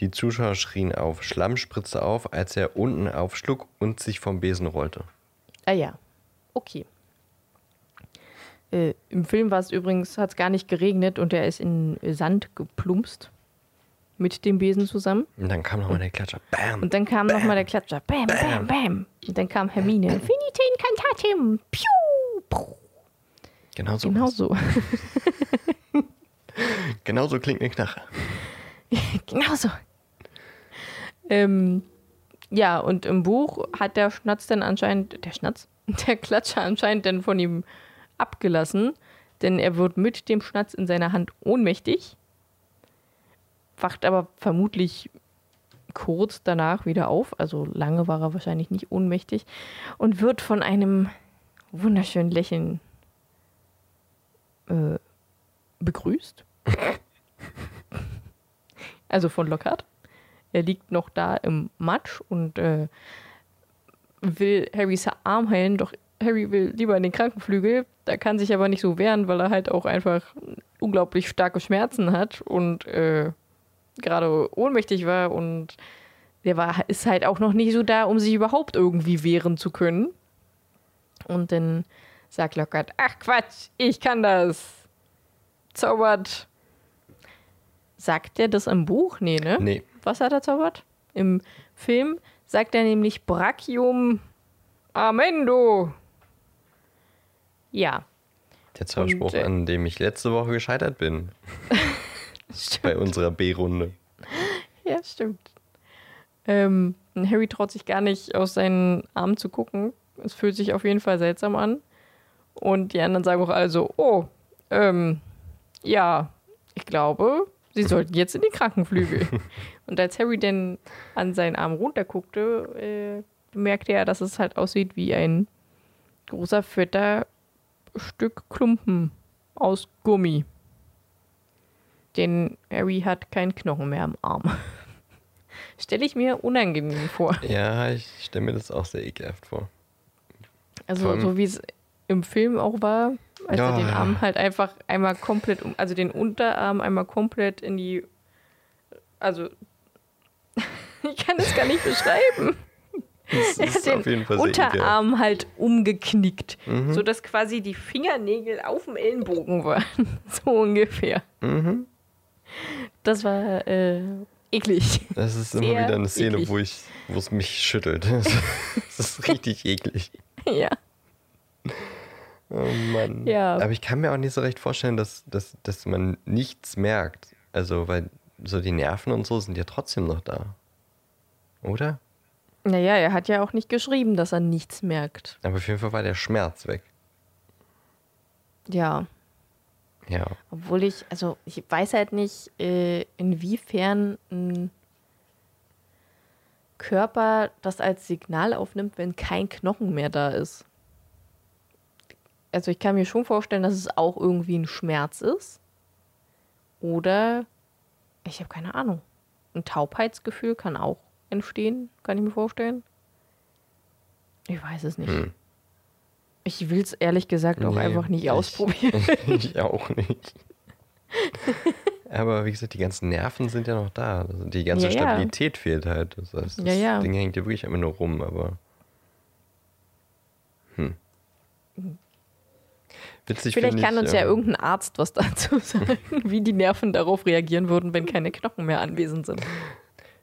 A: die Zuschauer schrien auf, Schlamm spritzte auf, als er unten aufschlug und sich vom Besen rollte.
B: Ah ja, okay. Äh, Im Film war es übrigens, hat es gar nicht geregnet und er ist in Sand geplumpst mit dem Besen zusammen.
A: Und dann kam nochmal der Klatscher. Bam.
B: Und dann kam nochmal der Klatscher. Bam, bam, bam. Und dann kam Hermine. Finite incantatim. Piu.
A: Genau so.
B: Genau so.
A: genau so klingt eine Knarre.
B: genau so. Ähm, ja, und im Buch hat der Schnatz dann anscheinend, der Schnatz, der Klatscher anscheinend dann von ihm abgelassen, denn er wird mit dem Schnatz in seiner Hand ohnmächtig, wacht aber vermutlich kurz danach wieder auf, also lange war er wahrscheinlich nicht ohnmächtig und wird von einem wunderschönen Lächeln äh, begrüßt. also von Lockhart. Er liegt noch da im Matsch und äh, will Harrys Arm heilen, doch Harry will lieber in den Krankenflügel. Da kann sich aber nicht so wehren, weil er halt auch einfach unglaublich starke Schmerzen hat und äh, gerade ohnmächtig war und der war, ist halt auch noch nicht so da, um sich überhaupt irgendwie wehren zu können. Und dann sagt Lockhart, ach Quatsch, ich kann das. Zaubert. Sagt er das im Buch? Nee, ne?
A: Nee.
B: Was hat er zaubert? Im Film sagt er nämlich Brachium Amendo. Ja.
A: Der Zauberspruch, äh, an dem ich letzte Woche gescheitert bin. Bei unserer B-Runde.
B: Ja, stimmt. Ähm, Harry traut sich gar nicht aus seinen Armen zu gucken. Es fühlt sich auf jeden Fall seltsam an. Und die anderen sagen auch also, oh, ähm, ja, ich glaube, sie sollten jetzt in die Krankenflügel. Und als Harry dann an seinen Arm runterguckte, äh, bemerkte er, dass es halt aussieht wie ein großer, fetter Stück Klumpen aus Gummi. Denn Harry hat keinen Knochen mehr am Arm. Stelle ich mir unangenehm vor.
A: Ja, ich stelle mir das auch sehr ekelhaft vor.
B: Also, so wie es im Film auch war, als ja. er den Arm halt einfach einmal komplett, also den Unterarm einmal komplett in die, also ich kann es gar nicht beschreiben.
A: Das er hat den
B: Unterarm egal. halt umgeknickt, mhm. sodass quasi die Fingernägel auf dem Ellenbogen waren. so ungefähr. Mhm. Das war äh, eklig.
A: Das ist Sehr immer wieder eine Szene, eklig. wo ich, wo es mich schüttelt. das ist richtig eklig.
B: Ja.
A: Oh Mann.
B: Ja.
A: Aber ich kann mir auch nicht so recht vorstellen, dass, dass, dass man nichts merkt. Also, weil so die Nerven und so sind ja trotzdem noch da. Oder?
B: Naja, er hat ja auch nicht geschrieben, dass er nichts merkt.
A: Aber auf jeden Fall war der Schmerz weg.
B: Ja.
A: Ja.
B: Obwohl ich, also ich weiß halt nicht, äh, inwiefern ein Körper das als Signal aufnimmt, wenn kein Knochen mehr da ist. Also ich kann mir schon vorstellen, dass es auch irgendwie ein Schmerz ist. Oder ich habe keine Ahnung. Ein Taubheitsgefühl kann auch entstehen, kann ich mir vorstellen. Ich weiß es nicht.
A: Hm.
B: Ich will es ehrlich gesagt auch
A: Nee,
B: einfach nicht
A: ich-
B: ausprobieren.
A: ich auch nicht. Aber wie gesagt, die ganzen Nerven sind ja noch da. Also die ganze
B: Ja, ja.
A: Stabilität fehlt halt. Das heißt, das
B: Ja, ja.
A: Ding hängt ja wirklich immer nur rum, aber. Hm. Witzig
B: Vielleicht kann
A: ich,
B: uns ja
A: ähm,
B: irgendein Arzt was dazu sagen, wie die Nerven darauf reagieren würden, wenn keine Knochen mehr anwesend sind.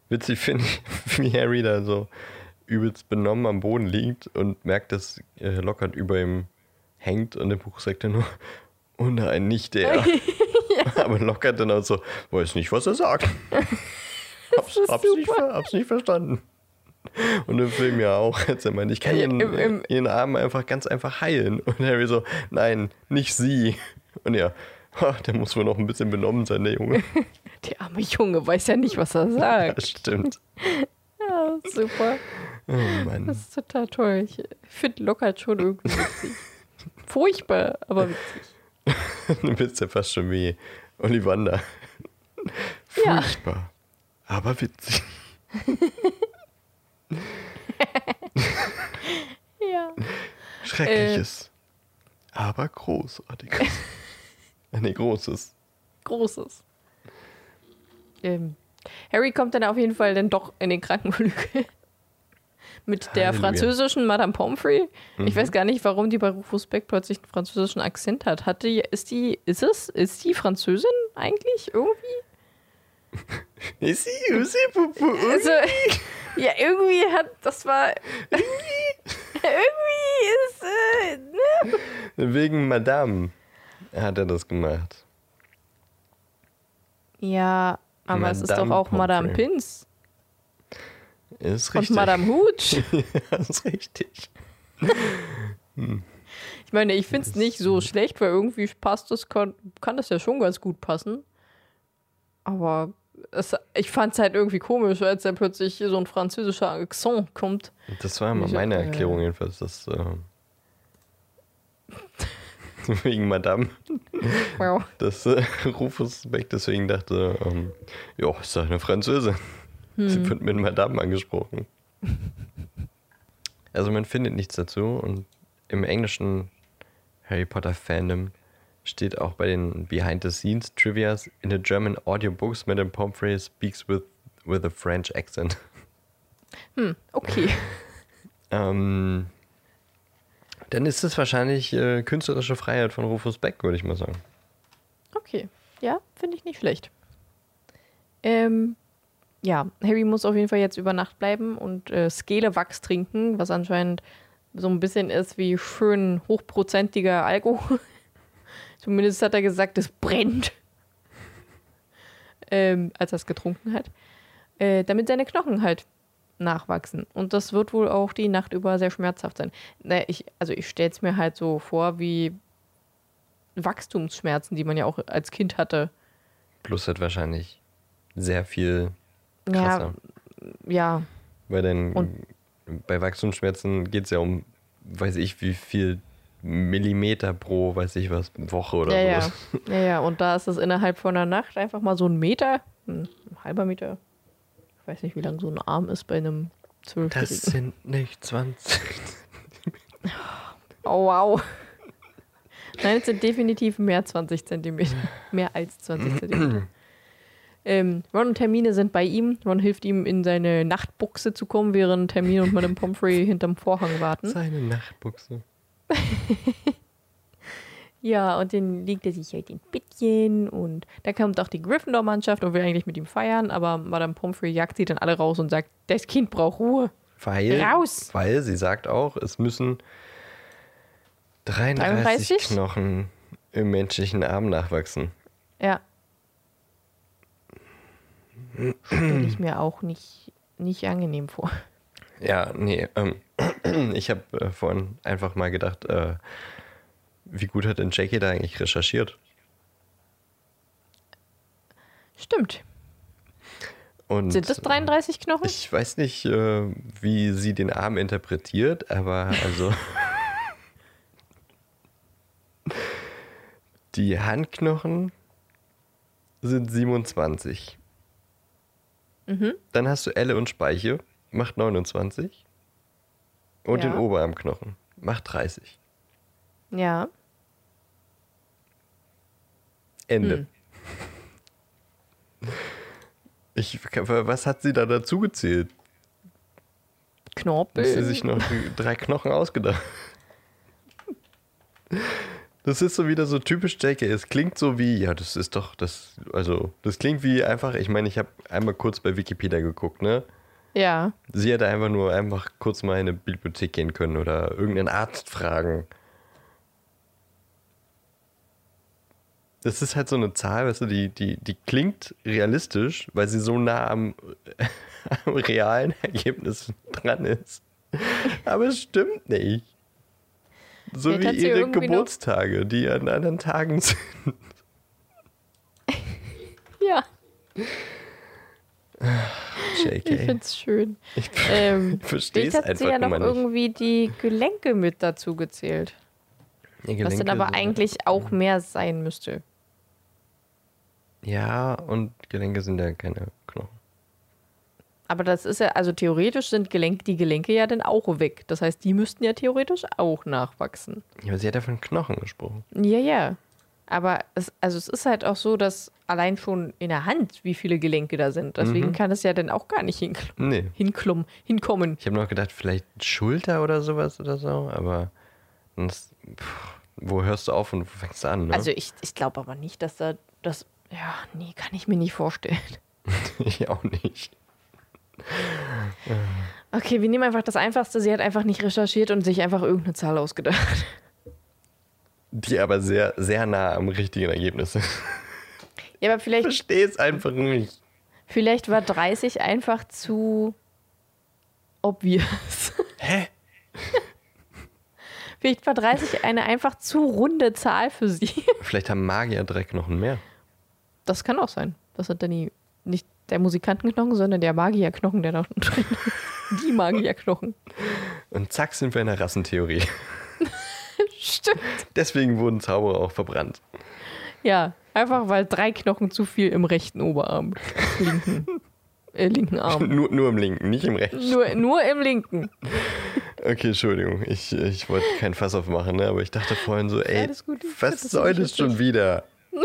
A: Witzig finde ich, wie Harry da so übelst benommen am Boden liegt und merkt, dass äh, Lockhart über ihm hängt und im Buch sagt er nur, oh nein, nicht der. Aber Lockhart dann auch so, weiß nicht, was er sagt. hab's, hab's, nicht, hab's nicht verstanden. Und im Film ja auch, als er meint, ich kann ihren,
B: im- im-
A: ihren Arm einfach ganz einfach heilen. Und Harry so, nein, nicht sie. Und ja, ha, der muss wohl noch ein bisschen benommen sein, der Junge.
B: Der arme Junge weiß ja nicht, was er sagt.
A: Das stimmt.
B: Ja, super.
A: Oh Mann.
B: Das ist total toll. Ich finde Lockhart schon irgendwie witzig. Furchtbar, aber witzig.
A: Du bist ja fast schon wie Ollivander.
B: Ja.
A: Furchtbar. Aber witzig.
B: Ja.
A: Schreckliches. aber großartiges. Nee, großes.
B: Großes. Ähm, Harry kommt dann auf jeden Fall dann doch in den Krankenflügel. Mit der
A: Halleluja.
B: französischen Madame Pomfrey. Ich weiß gar nicht, warum die bei Rufus Beck plötzlich einen französischen Akzent hat. Hat die, ist die, ist es, ist die Französin eigentlich irgendwie?
A: Ist sie, ist sie, Pupu,
B: Also, ja, irgendwie hat, das war, irgendwie ist, äh, ne?
A: Wegen Madame hat er das gemacht.
B: Ja, aber es ist doch
A: Madame
B: auch Madame
A: Pomfrey.
B: Pins
A: Ist
B: und
A: richtig.
B: Madame Hooch.
A: das ist richtig.
B: Ich meine, ich finde es nicht so schlecht, weil irgendwie passt das, kann, kann das ja schon ganz gut passen. Aber es, ich fand es halt irgendwie komisch, als da plötzlich so ein französischer Akzent kommt.
A: Das war immer meine
B: äh,
A: Erklärung jedenfalls. Das, äh, wegen Madame.
B: Wow.
A: dass äh, Rufus Beck deswegen dachte, ähm, ja, ist doch eine Französin. Sie wird mit Madame angesprochen. Also man findet nichts dazu und im englischen Harry Potter Fandom steht auch bei den Behind the Scenes Trivias in the German audiobooks Madame Pomfrey speaks with, with a French accent.
B: Okay.
A: Ähm, dann ist es wahrscheinlich äh, künstlerische Freiheit von Rufus Beck, würde ich mal sagen.
B: Okay. Ja, finde ich nicht schlecht. Ähm, ja, Harry muss auf jeden Fall jetzt über Nacht bleiben und äh, Skelewachs trinken, was anscheinend so ein bisschen ist wie schön hochprozentiger Alkohol. Zumindest hat er gesagt, es brennt. Ähm, als er es getrunken hat. Äh, damit seine Knochen halt nachwachsen. Und das wird wohl auch die Nacht über sehr schmerzhaft sein. Naja, ich, also ich stelle es mir halt so vor, wie Wachstumsschmerzen, die man ja auch als Kind hatte.
A: Plus hat wahrscheinlich sehr viel
B: Ja,
A: krasser.
B: ja,
A: Weil dann
B: Und-
A: bei Wachstumsschmerzen geht es ja um, weiß ich, wie viel Millimeter pro, weiß ich was, Woche oder
B: ja, ja,
A: sowas.
B: ja, ja. Und da ist es innerhalb von einer Nacht einfach mal so ein Meter, ein halber Meter. Ich weiß nicht, wie lang so ein Arm ist bei einem
A: Das
B: Zwölfjährigen.
A: sind nicht 20.
B: Oh, wow. Nein, es sind definitiv mehr 20 Zentimeter. Mehr als 20 Zentimeter. Ähm, Ron und Hermine sind bei ihm. Ron hilft ihm, in seine Nachtbuchse zu kommen, während Hermine und Madame Pomfrey hinterm Vorhang warten.
A: Seine Nachtbuchse.
B: Ja, und dann legt er sich halt in Bettchen und da kommt auch die Gryffindor-Mannschaft und will eigentlich mit ihm feiern, aber Madame Pomfrey jagt sie dann alle raus und sagt, das Kind braucht Ruhe.
A: Weil,
B: Raus!
A: weil sie sagt auch, es müssen 33,
B: 33?
A: Knochen im menschlichen Arm nachwachsen.
B: Ja. stelle ich mir auch nicht, nicht angenehm vor.
A: Ja, nee. Ähm, ich habe äh, vorhin einfach mal gedacht, äh, wie gut hat denn Jackie da eigentlich recherchiert?
B: Stimmt.
A: Und
B: Sind das 33 Knochen?
A: Ich weiß nicht, äh, wie sie den Arm interpretiert, aber also. die Handknochen sind 27.
B: Mhm.
A: Dann hast du Elle und Speiche, macht 29. Und
B: Ja.
A: den Oberarmknochen, macht 30.
B: Ja.
A: Ende.
B: Hm.
A: Ich, was hat sie da dazu gezählt?
B: Knorpel.
A: Hat sie sich noch drei Knochen ausgedacht? Das ist so wieder so typisch JK. Es klingt so wie, ja, das ist doch, das, also, das klingt wie einfach, ich meine, ich habe einmal kurz bei Wikipedia geguckt, ne?
B: ja.
A: Sie hätte einfach nur einfach kurz mal in eine Bibliothek gehen können oder irgendeinen Arzt fragen. Das ist halt so eine Zahl, weißt du, die, die, die klingt realistisch, weil sie so nah am, am realen Ergebnis dran ist. Aber es stimmt nicht. So
B: Vielleicht
A: wie ihre
B: irgendwie noch-
A: Geburtstage, die an anderen Tagen sind.
B: Ja.
A: JK.
B: Ich find's schön.
A: Ich
B: Ähm,
A: verstehe es
B: hat sie
A: einfach
B: ja noch
A: nicht.
B: irgendwie die Gelenke mit dazu gezählt. Was dann aber eigentlich auch mehr sein müsste.
A: Ja, und Gelenke sind ja keine Knochen.
B: Aber das ist ja, also theoretisch sind Gelenk, die Gelenke ja dann auch weg. Das heißt, die müssten ja theoretisch auch nachwachsen.
A: Ja, aber sie hat ja von Knochen gesprochen.
B: Ja, ja. Aber es, also es ist halt auch so, dass allein schon in der Hand, wie viele Gelenke da sind. Deswegen
A: Mhm.
B: kann es ja dann auch gar nicht hinkl
A: Nee.
B: hinklummen, hinkommen.
A: Ich habe noch gedacht, vielleicht Schulter oder sowas oder so, aber das, pff, wo hörst du auf und wo fängst du an? Ne?
B: Also ich, ich glaube aber nicht, dass da das. Ja, nee, kann ich mir nicht vorstellen.
A: ich auch nicht.
B: Okay, wir nehmen einfach das Einfachste. Sie hat einfach nicht recherchiert und sich einfach irgendeine Zahl ausgedacht.
A: Die aber sehr, sehr nah am richtigen Ergebnis ist.
B: Ja, aber
A: Ich
B: vielleicht,
A: verstehe es einfach nicht.
B: vielleicht war 30 einfach zu obvious.
A: Hä?
B: Vielleicht war 30 eine einfach zu runde Zahl für sie.
A: Vielleicht haben Magier drei Knochen mehr.
B: Das kann auch sein. Das sind dann die, nicht der Musikantenknochen, sondern der Magierknochen, der da unten drin. Die Magierknochen.
A: Und zack sind wir in der Rassentheorie.
B: Stimmt.
A: Deswegen wurden Zauberer auch verbrannt.
B: Ja, einfach weil drei Knochen zu viel im rechten Oberarm. Linken. Äh, linken Arm.
A: Nur, nur im linken, nicht im rechten.
B: Nur, nur im linken.
A: Okay, Entschuldigung. Ich, ich wollte kein Fass aufmachen, ne? aber ich dachte vorhin so, ey,
B: gut,
A: was soll das schon wieder?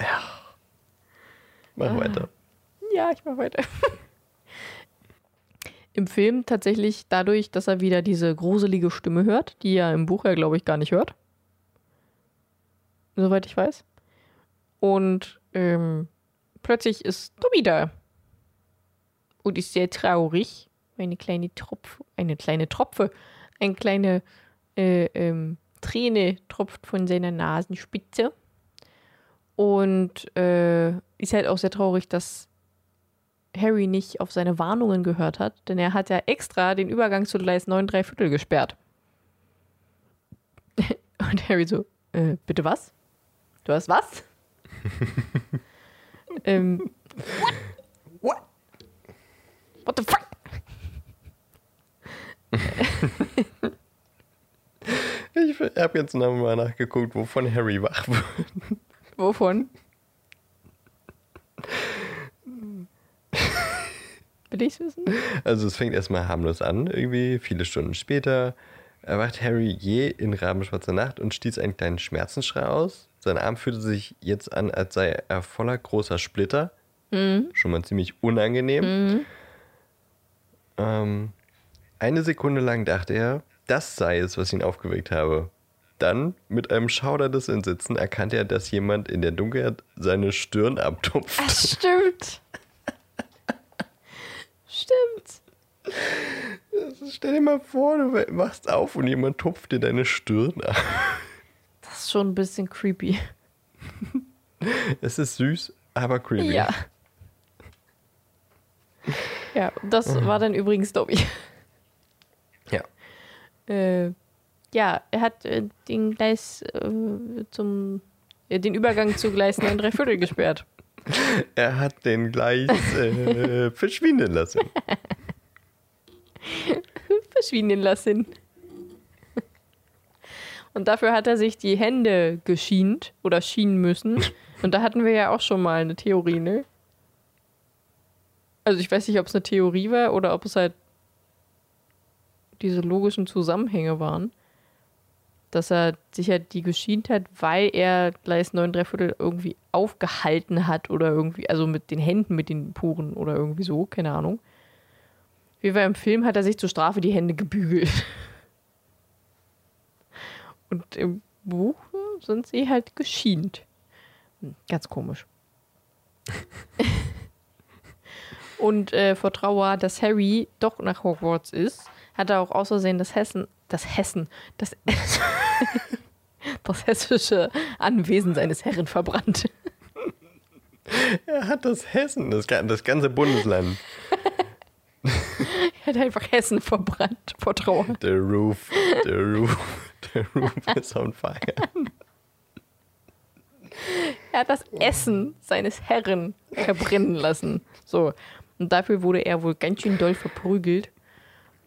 A: ja. Mach
B: Ah.
A: weiter.
B: Ja, ich mach weiter. Im Film tatsächlich dadurch, dass er wieder diese gruselige Stimme hört, die er im Buch ja, glaube ich, gar nicht hört. Soweit ich weiß. Und ähm, plötzlich ist Tobi da. Und ist sehr traurig. Eine kleine Tropfe, eine kleine Tropfe, eine kleine äh, ähm, Träne tropft von seiner Nasenspitze. Und äh, ist halt auch sehr traurig, dass Harry nicht auf seine Warnungen gehört hat, denn er hat ja extra den Übergang zu Gleis 9 3 Viertel gesperrt. Und Harry so, äh, bitte was? Du hast was? ähm,
A: What?
B: what the fuck?
A: Ich habe jetzt nochmal nachgeguckt, wovon Harry wach wird.
B: Wovon? Will ich's wissen?
A: Also es fängt erstmal harmlos an, irgendwie viele Stunden später erwacht Harry je in rabenschwarzer Nacht und stieß einen kleinen Schmerzensschrei aus. Sein Arm fühlte sich jetzt an, als sei er voller großer Splitter. Schon mal ziemlich unangenehm. Ähm, eine Sekunde lang dachte er, das sei es, was ihn aufgeweckt habe. Dann, mit einem Schauder des Entsetzen, erkannte er, dass jemand in der Dunkelheit seine Stirn abtupft.
B: Das stimmt. stimmt.
A: Stell dir mal vor, du wachst auf und jemand tupft dir deine Stirn ab.
B: Das ist schon ein bisschen creepy.
A: Es ist süß, aber creepy.
B: Ja. Ja, das war dann übrigens Dobby.
A: Ja.
B: Äh, ja, er hat äh, den Gleis äh, zum äh, den Übergang zu Gleis 9 3 Viertel gesperrt.
A: Er hat den Gleis äh, verschwinden lassen.
B: Verschwinden lassen. Und dafür hat er sich die Hände geschient oder schienen müssen. Und da hatten wir ja auch schon mal eine Theorie, ne? Also ich weiß nicht, ob es eine Theorie war oder ob es halt diese logischen Zusammenhänge waren. Dass er sich halt die geschient hat, weil er Gleis 9 3 Viertel irgendwie aufgehalten hat oder irgendwie, also mit den Händen, mit den Puren oder irgendwie so, keine Ahnung. Wie war im Film, hat er sich zur Strafe die Hände gebügelt. Und im Buch sind sie halt geschient. Hm, Ganz komisch. Und äh, vor Trauer, dass Harry doch nach Hogwarts ist, hat er auch aus Versehen das Hessen, das Hessen, das, das hessische Anwesen seines Herren verbrannt.
A: Er hat das Hessen, das, das ganze Bundesland.
B: Er hat einfach Hessen verbrannt vor Trauer.
A: The roof, the roof, the roof is on fire.
B: Er hat das Essen seines Herren verbrennen lassen. So. Und dafür wurde er wohl ganz schön doll verprügelt.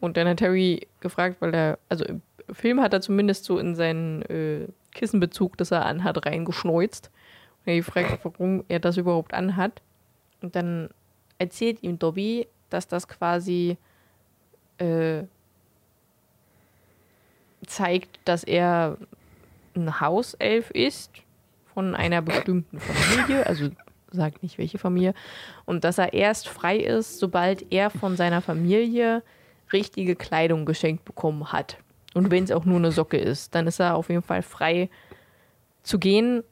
B: Und dann hat Harry gefragt, weil er, also im Film hat er zumindest so in seinen äh, Kissenbezug, das er anhat, reingeschneuzt. Und er gefragt, warum er das überhaupt anhat. Und dann erzählt ihm Dobby, dass das quasi äh, zeigt, dass er ein Hauself ist von einer bestimmten Familie, also sagt nicht welche Familie, und dass er erst frei ist, sobald er von seiner Familie richtige Kleidung geschenkt bekommen hat. Und wenn es auch nur eine Socke ist, dann ist er auf jeden Fall frei zu gehen.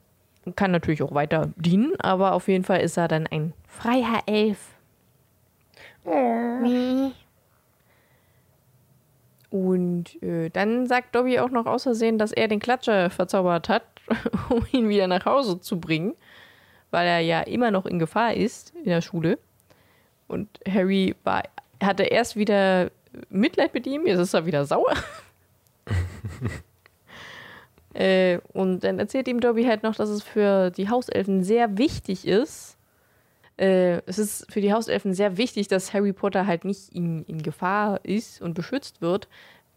B: Kann natürlich auch weiter dienen, aber auf jeden Fall ist er dann ein freier Elf. Und äh, dann sagt Dobby auch noch aus Versehen, dass er den Klatscher verzaubert hat, um ihn wieder nach Hause zu bringen, weil er ja immer noch in Gefahr ist in der Schule. Und Harry war, hatte erst wieder Mitleid mit ihm, jetzt ist er wieder sauer. äh, und dann erzählt ihm Dobby halt noch, dass es für die Hauselfen sehr wichtig ist, äh, es ist für die Hauselfen sehr wichtig, dass Harry Potter halt nicht in, in Gefahr ist und beschützt wird,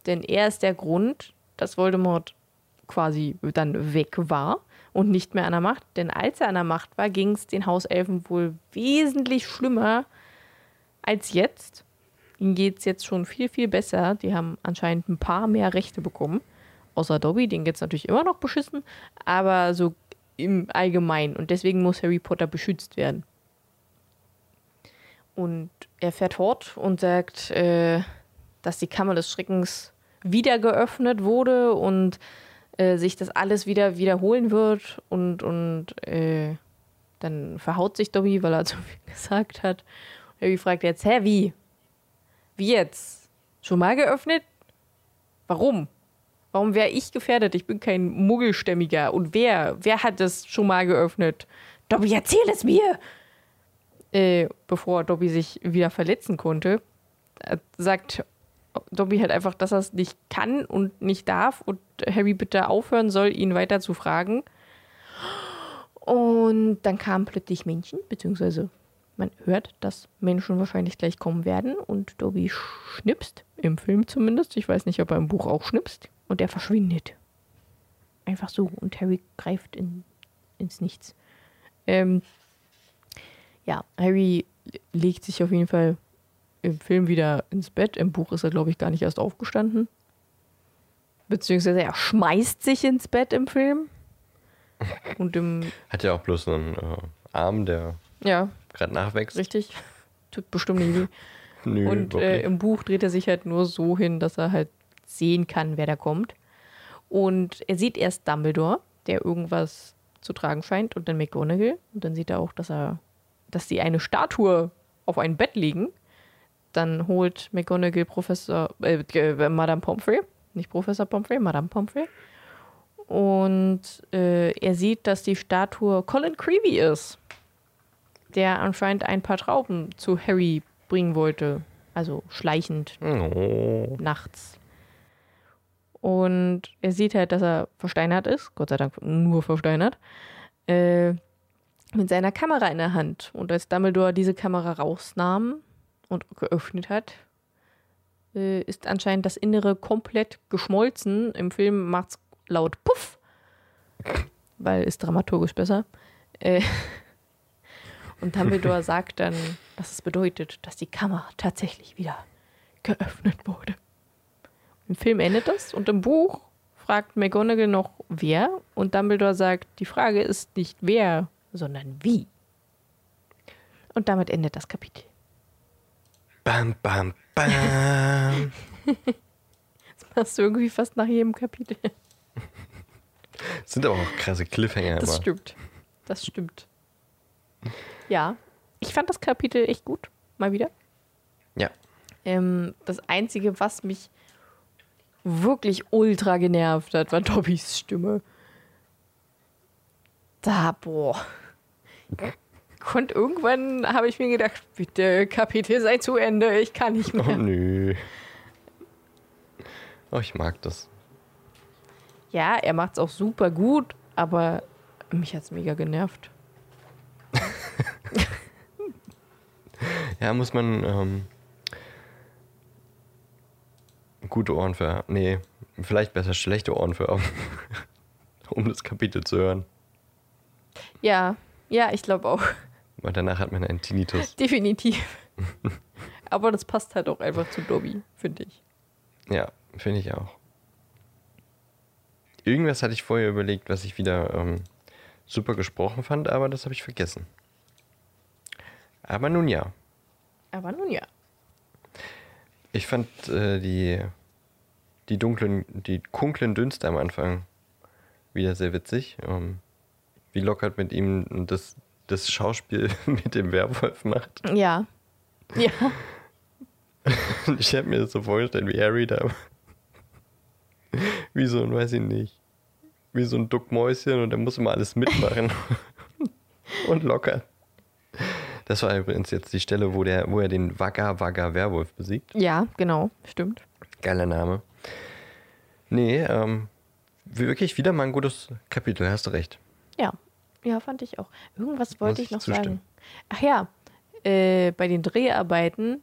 B: denn er ist der Grund, dass Voldemort quasi dann weg war und nicht mehr an der Macht. Denn als er an der Macht war, ging es den Hauselfen wohl wesentlich schlimmer als jetzt. Ihnen geht es jetzt schon viel, viel besser. Die haben anscheinend ein paar mehr Rechte bekommen. Außer Dobby, den geht es natürlich immer noch beschissen, aber so im Allgemeinen. Und deswegen muss Harry Potter beschützt werden. Und er fährt fort und sagt, äh, dass die Kammer des Schreckens wieder geöffnet wurde und äh, sich das alles wieder wiederholen wird. Und, und äh, dann verhaut sich Dobby, weil er zu viel gesagt hat. Und Harry fragt jetzt, hä, wie? Wie jetzt? Schon mal geöffnet? Warum? Warum wäre ich gefährdet? Ich bin kein Muggelstämmiger. Und wer? Wer hat das schon mal geöffnet? Dobby, erzähl es mir! äh, bevor Dobby sich wieder verletzen konnte, äh, sagt Dobby halt einfach, dass er es nicht kann und nicht darf und Harry bitte aufhören soll, ihn weiter zu fragen. Und dann kamen plötzlich Menschen, beziehungsweise man hört, dass Menschen wahrscheinlich gleich kommen werden und Dobby schnipst, im Film zumindest. Ich weiß nicht, ob er im Buch auch schnipst. Und er verschwindet. Einfach so. Und Harry greift in, ins Nichts. Ähm, ja, Harry legt sich auf jeden Fall im Film wieder ins Bett. Im Buch ist er, glaube ich, gar nicht erst aufgestanden. Beziehungsweise er schmeißt sich ins Bett im Film. Und im,
A: Hat ja auch bloß einen äh, Arm, der
B: ja,
A: gerade nachwächst.
B: richtig. Tut bestimmt nicht weh.
A: Nö,
B: Und äh, im Buch dreht er sich halt nur so hin, dass er halt sehen kann, wer da kommt. Und er sieht erst Dumbledore, der irgendwas zu tragen scheint, und dann McGonagall. Und dann sieht er auch, dass er, dass sie eine Statue auf ein Bett legen. Dann holt McGonagall Professor, äh, äh, Madame Pomfrey, nicht Professor Pomfrey, Madame Pomfrey. Und äh, er sieht, dass die Statue Colin Creevy ist. Der anscheinend ein paar Trauben zu Harry bringen wollte. Also schleichend,
A: Oh.
B: nachts. Und er sieht halt, dass er versteinert ist, Gott sei Dank nur versteinert, äh, mit seiner Kamera in der Hand. Und als Dumbledore diese Kamera rausnahm und geöffnet hat, äh, ist anscheinend das Innere komplett geschmolzen. Im Film macht's laut Puff, weil ist dramaturgisch besser. Äh, und Dumbledore sagt dann, dass es bedeutet, dass die Kamera tatsächlich wieder geöffnet wurde. Im Film endet das und im Buch fragt McGonagall noch wer und Dumbledore sagt, die Frage ist nicht wer, sondern wie. Und damit endet das Kapitel.
A: Bam, bam, bam.
B: Das machst du irgendwie fast nach jedem Kapitel.
A: Sind aber auch krasse Cliffhanger
B: Das
A: immer.
B: stimmt. Das stimmt. Ja, ich fand das Kapitel echt gut. Mal wieder.
A: Ja.
B: Ähm, das Einzige, was mich wirklich ultra genervt hat, war Dobbys Stimme. Da, boah. Und irgendwann habe ich mir gedacht, bitte, Kapitel sei zu Ende, ich kann nicht
A: Oh
B: mehr.
A: nö. Oh, ich mag das.
B: Ja, er macht es auch super gut, aber mich hat es mega genervt.
A: Ja, muss man ähm, gute Ohren für haben. Nee, vielleicht besser schlechte Ohren für haben, um das Kapitel zu hören.
B: Ja, ja, ich glaube auch.
A: Weil danach hat man einen Tinnitus.
B: Definitiv. aber das passt halt auch einfach zu Dobby, finde ich.
A: Ja, finde ich auch. Irgendwas hatte ich vorher überlegt, was ich wieder ähm, super gesprochen fand, aber das habe ich vergessen. Aber nun ja.
B: Aber nun ja.
A: Ich fand äh, die, die dunklen, die dunklen Dünste am Anfang wieder sehr witzig. Ähm, wie Lockhart mit ihm das, das Schauspiel mit dem Werwolf macht.
B: Ja. Ja.
A: Ich habe mir das so vorgestellt, wie Harry da. Wie so ein, weiß ich nicht. Wie so ein Duckmäuschen und er muss immer alles mitmachen. und Lockhart. Das war übrigens jetzt die Stelle, wo, der, wo er den Wagga Wagga Werwolf besiegt.
B: Ja, genau, stimmt.
A: Geiler Name. Nee, ähm, wirklich wieder mal ein gutes Kapitel, hast du recht.
B: Ja, ja, fand ich auch. Irgendwas wollte
A: ich
B: noch
A: zustimmen.
B: sagen. Ach ja, äh, bei den Dreharbeiten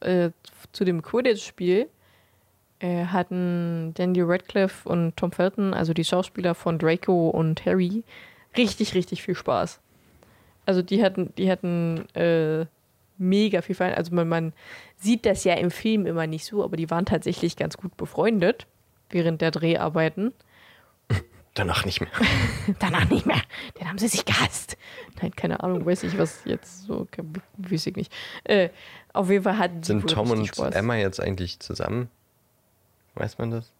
B: äh, zu dem Quidditch-Spiel äh, hatten Dandy Radcliffe und Tom Felton, also die Schauspieler von Draco und Harry, richtig, richtig viel Spaß. Also die hatten, die hatten äh, mega viel Fun. Also man, man sieht das ja im Film immer nicht so, aber die waren tatsächlich ganz gut befreundet während der Dreharbeiten.
A: Danach nicht mehr.
B: Danach nicht mehr. Den haben sie sich gehasst. Nein, keine Ahnung, weiß ich, was jetzt so, weiß ich nicht. Äh, auf jeden Fall hatten
A: Sind Tom und
B: Spaß.
A: Emma jetzt eigentlich zusammen? Weiß man das?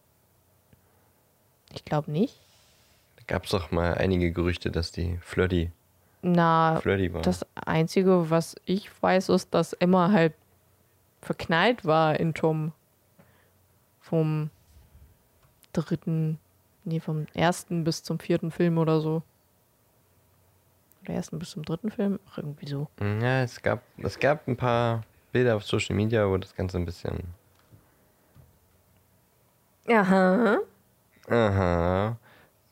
B: Ich glaube nicht.
A: Da gab es doch mal einige Gerüchte, dass die Flirty,
B: Na,
A: Flirty war.
B: das Einzige, was ich weiß, ist, dass Emma halt verknallt war in Tom. Vom dritten, nee, vom ersten bis zum vierten Film oder so. Oder ersten bis zum dritten Film? Ach, irgendwie so.
A: ja, es gab, es gab ein paar Bilder auf Social Media, wo das Ganze ein bisschen.
B: Aha.
A: Aha.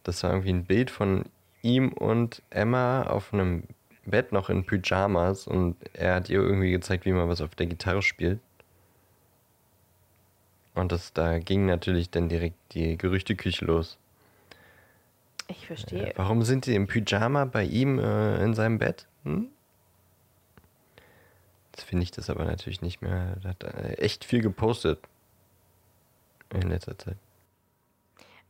A: Das war irgendwie ein Bild von ihm und Emma auf einem Bett noch in Pyjamas und er hat ihr irgendwie gezeigt, wie man was auf der Gitarre spielt. Und das, da ging natürlich dann direkt die Gerüchteküche los.
B: Ich verstehe.
A: Warum sind sie im Pyjama bei ihm äh, in seinem Bett? Hm? Jetzt finde ich das aber natürlich nicht mehr. Er hat äh, echt viel gepostet in letzter Zeit.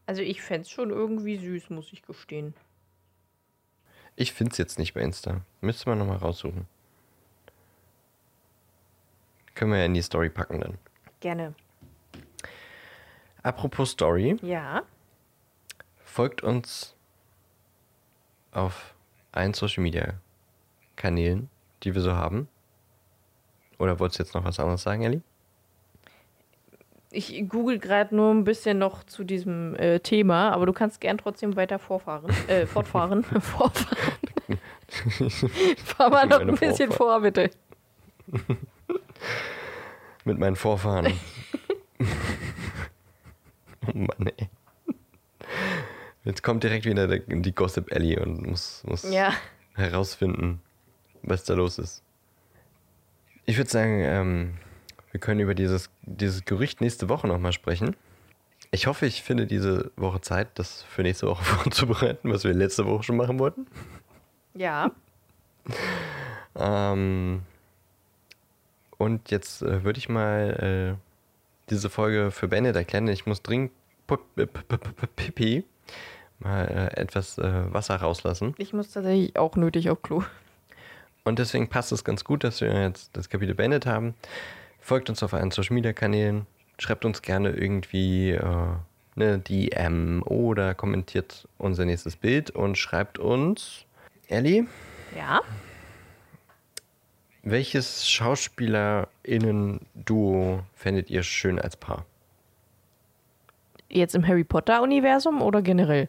B: Also ich fände es schon irgendwie süß, muss ich gestehen.
A: Ich finde es jetzt nicht bei Insta. Müsste man nochmal raussuchen. Können wir ja in die Story packen dann.
B: Gerne.
A: Apropos Story,
B: Ja.
A: folgt uns auf allen Social Media Kanälen, die wir so haben. Oder wolltest du jetzt noch was anderes sagen, Ellie?
B: Ich google gerade nur ein bisschen noch zu diesem äh, Thema, aber du kannst gern trotzdem weiter vorfahren. Äh, fortfahren. Vorfahren. Fahr mal noch ein bisschen
A: Vorfahren.
B: vor, bitte.
A: Mit meinen Vorfahren. oh Mann, ey. Jetzt kommt direkt wieder der, die Gossip Ellie und muss, muss
B: Ja.
A: herausfinden, was da los ist. Ich würde sagen, ähm, wir können über dieses, dieses Gerücht nächste Woche nochmal sprechen. Ich hoffe, ich finde diese Woche Zeit, das für nächste Woche vorzubereiten, was wir letzte Woche schon machen wollten.
B: Ja.
A: Ähm, und jetzt äh, würde ich mal äh, diese Folge für beendet erklären. Ich muss dringend pipi mal äh, etwas äh, Wasser rauslassen.
B: Ich muss tatsächlich auch nötig auf Klo.
A: Und deswegen passt es ganz gut, dass wir jetzt das Kapitel beendet haben. Folgt uns auf allen Social Media Kanälen. Schreibt uns gerne irgendwie äh, eine DM oder kommentiert unser nächstes Bild und schreibt uns, Ellie,
B: Ja.
A: welches SchauspielerInnen-Duo fändet ihr schön als Paar?
B: Jetzt im Harry Potter-Universum oder generell?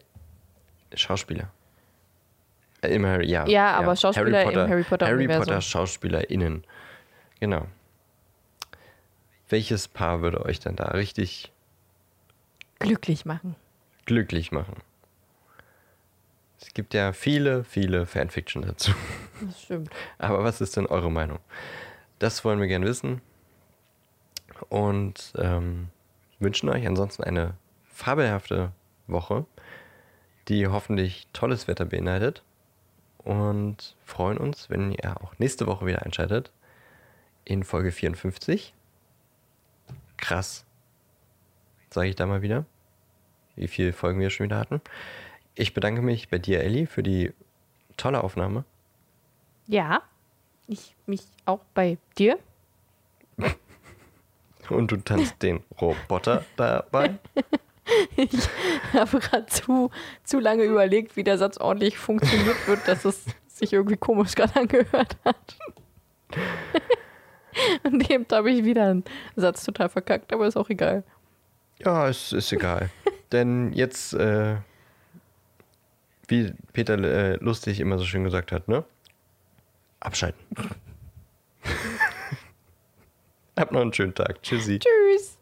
A: Schauspieler. Äh, Im Harry, ja.
B: Ja, aber Schauspieler im Harry Potter
A: Harry
B: Universum.
A: Potter SchauspielerInnen. Genau. Welches Paar würde euch dann da richtig
B: Glücklich machen.
A: glücklich machen? Es gibt ja viele, viele Fanfiction dazu.
B: Das stimmt.
A: Aber was ist denn eure Meinung? Das wollen wir gerne wissen. Und ähm, wünschen euch ansonsten eine fabelhafte Woche, die hoffentlich tolles Wetter beinhaltet. Und freuen uns, wenn ihr auch nächste Woche wieder einschaltet in Folge 54. Krass. Sage ich da mal wieder, wie viele Folgen wir schon wieder hatten. Ich bedanke mich bei dir, Ellie, für die tolle Aufnahme.
B: Ja. Ich mich auch bei dir.
A: Und du tanzt den Roboter dabei.
B: Ich habe gerade zu, zu lange überlegt, wie der Satz ordentlich funktioniert wird, dass es sich irgendwie komisch gerade angehört hat. Und eben habe ich wieder einen Satz total verkackt, aber ist auch egal.
A: Ja, es ist egal. Denn jetzt, äh, wie Peter äh, lustig immer so schön gesagt hat, ne? Abschalten. Habt noch einen schönen Tag. Tschüssi.
B: Tschüss.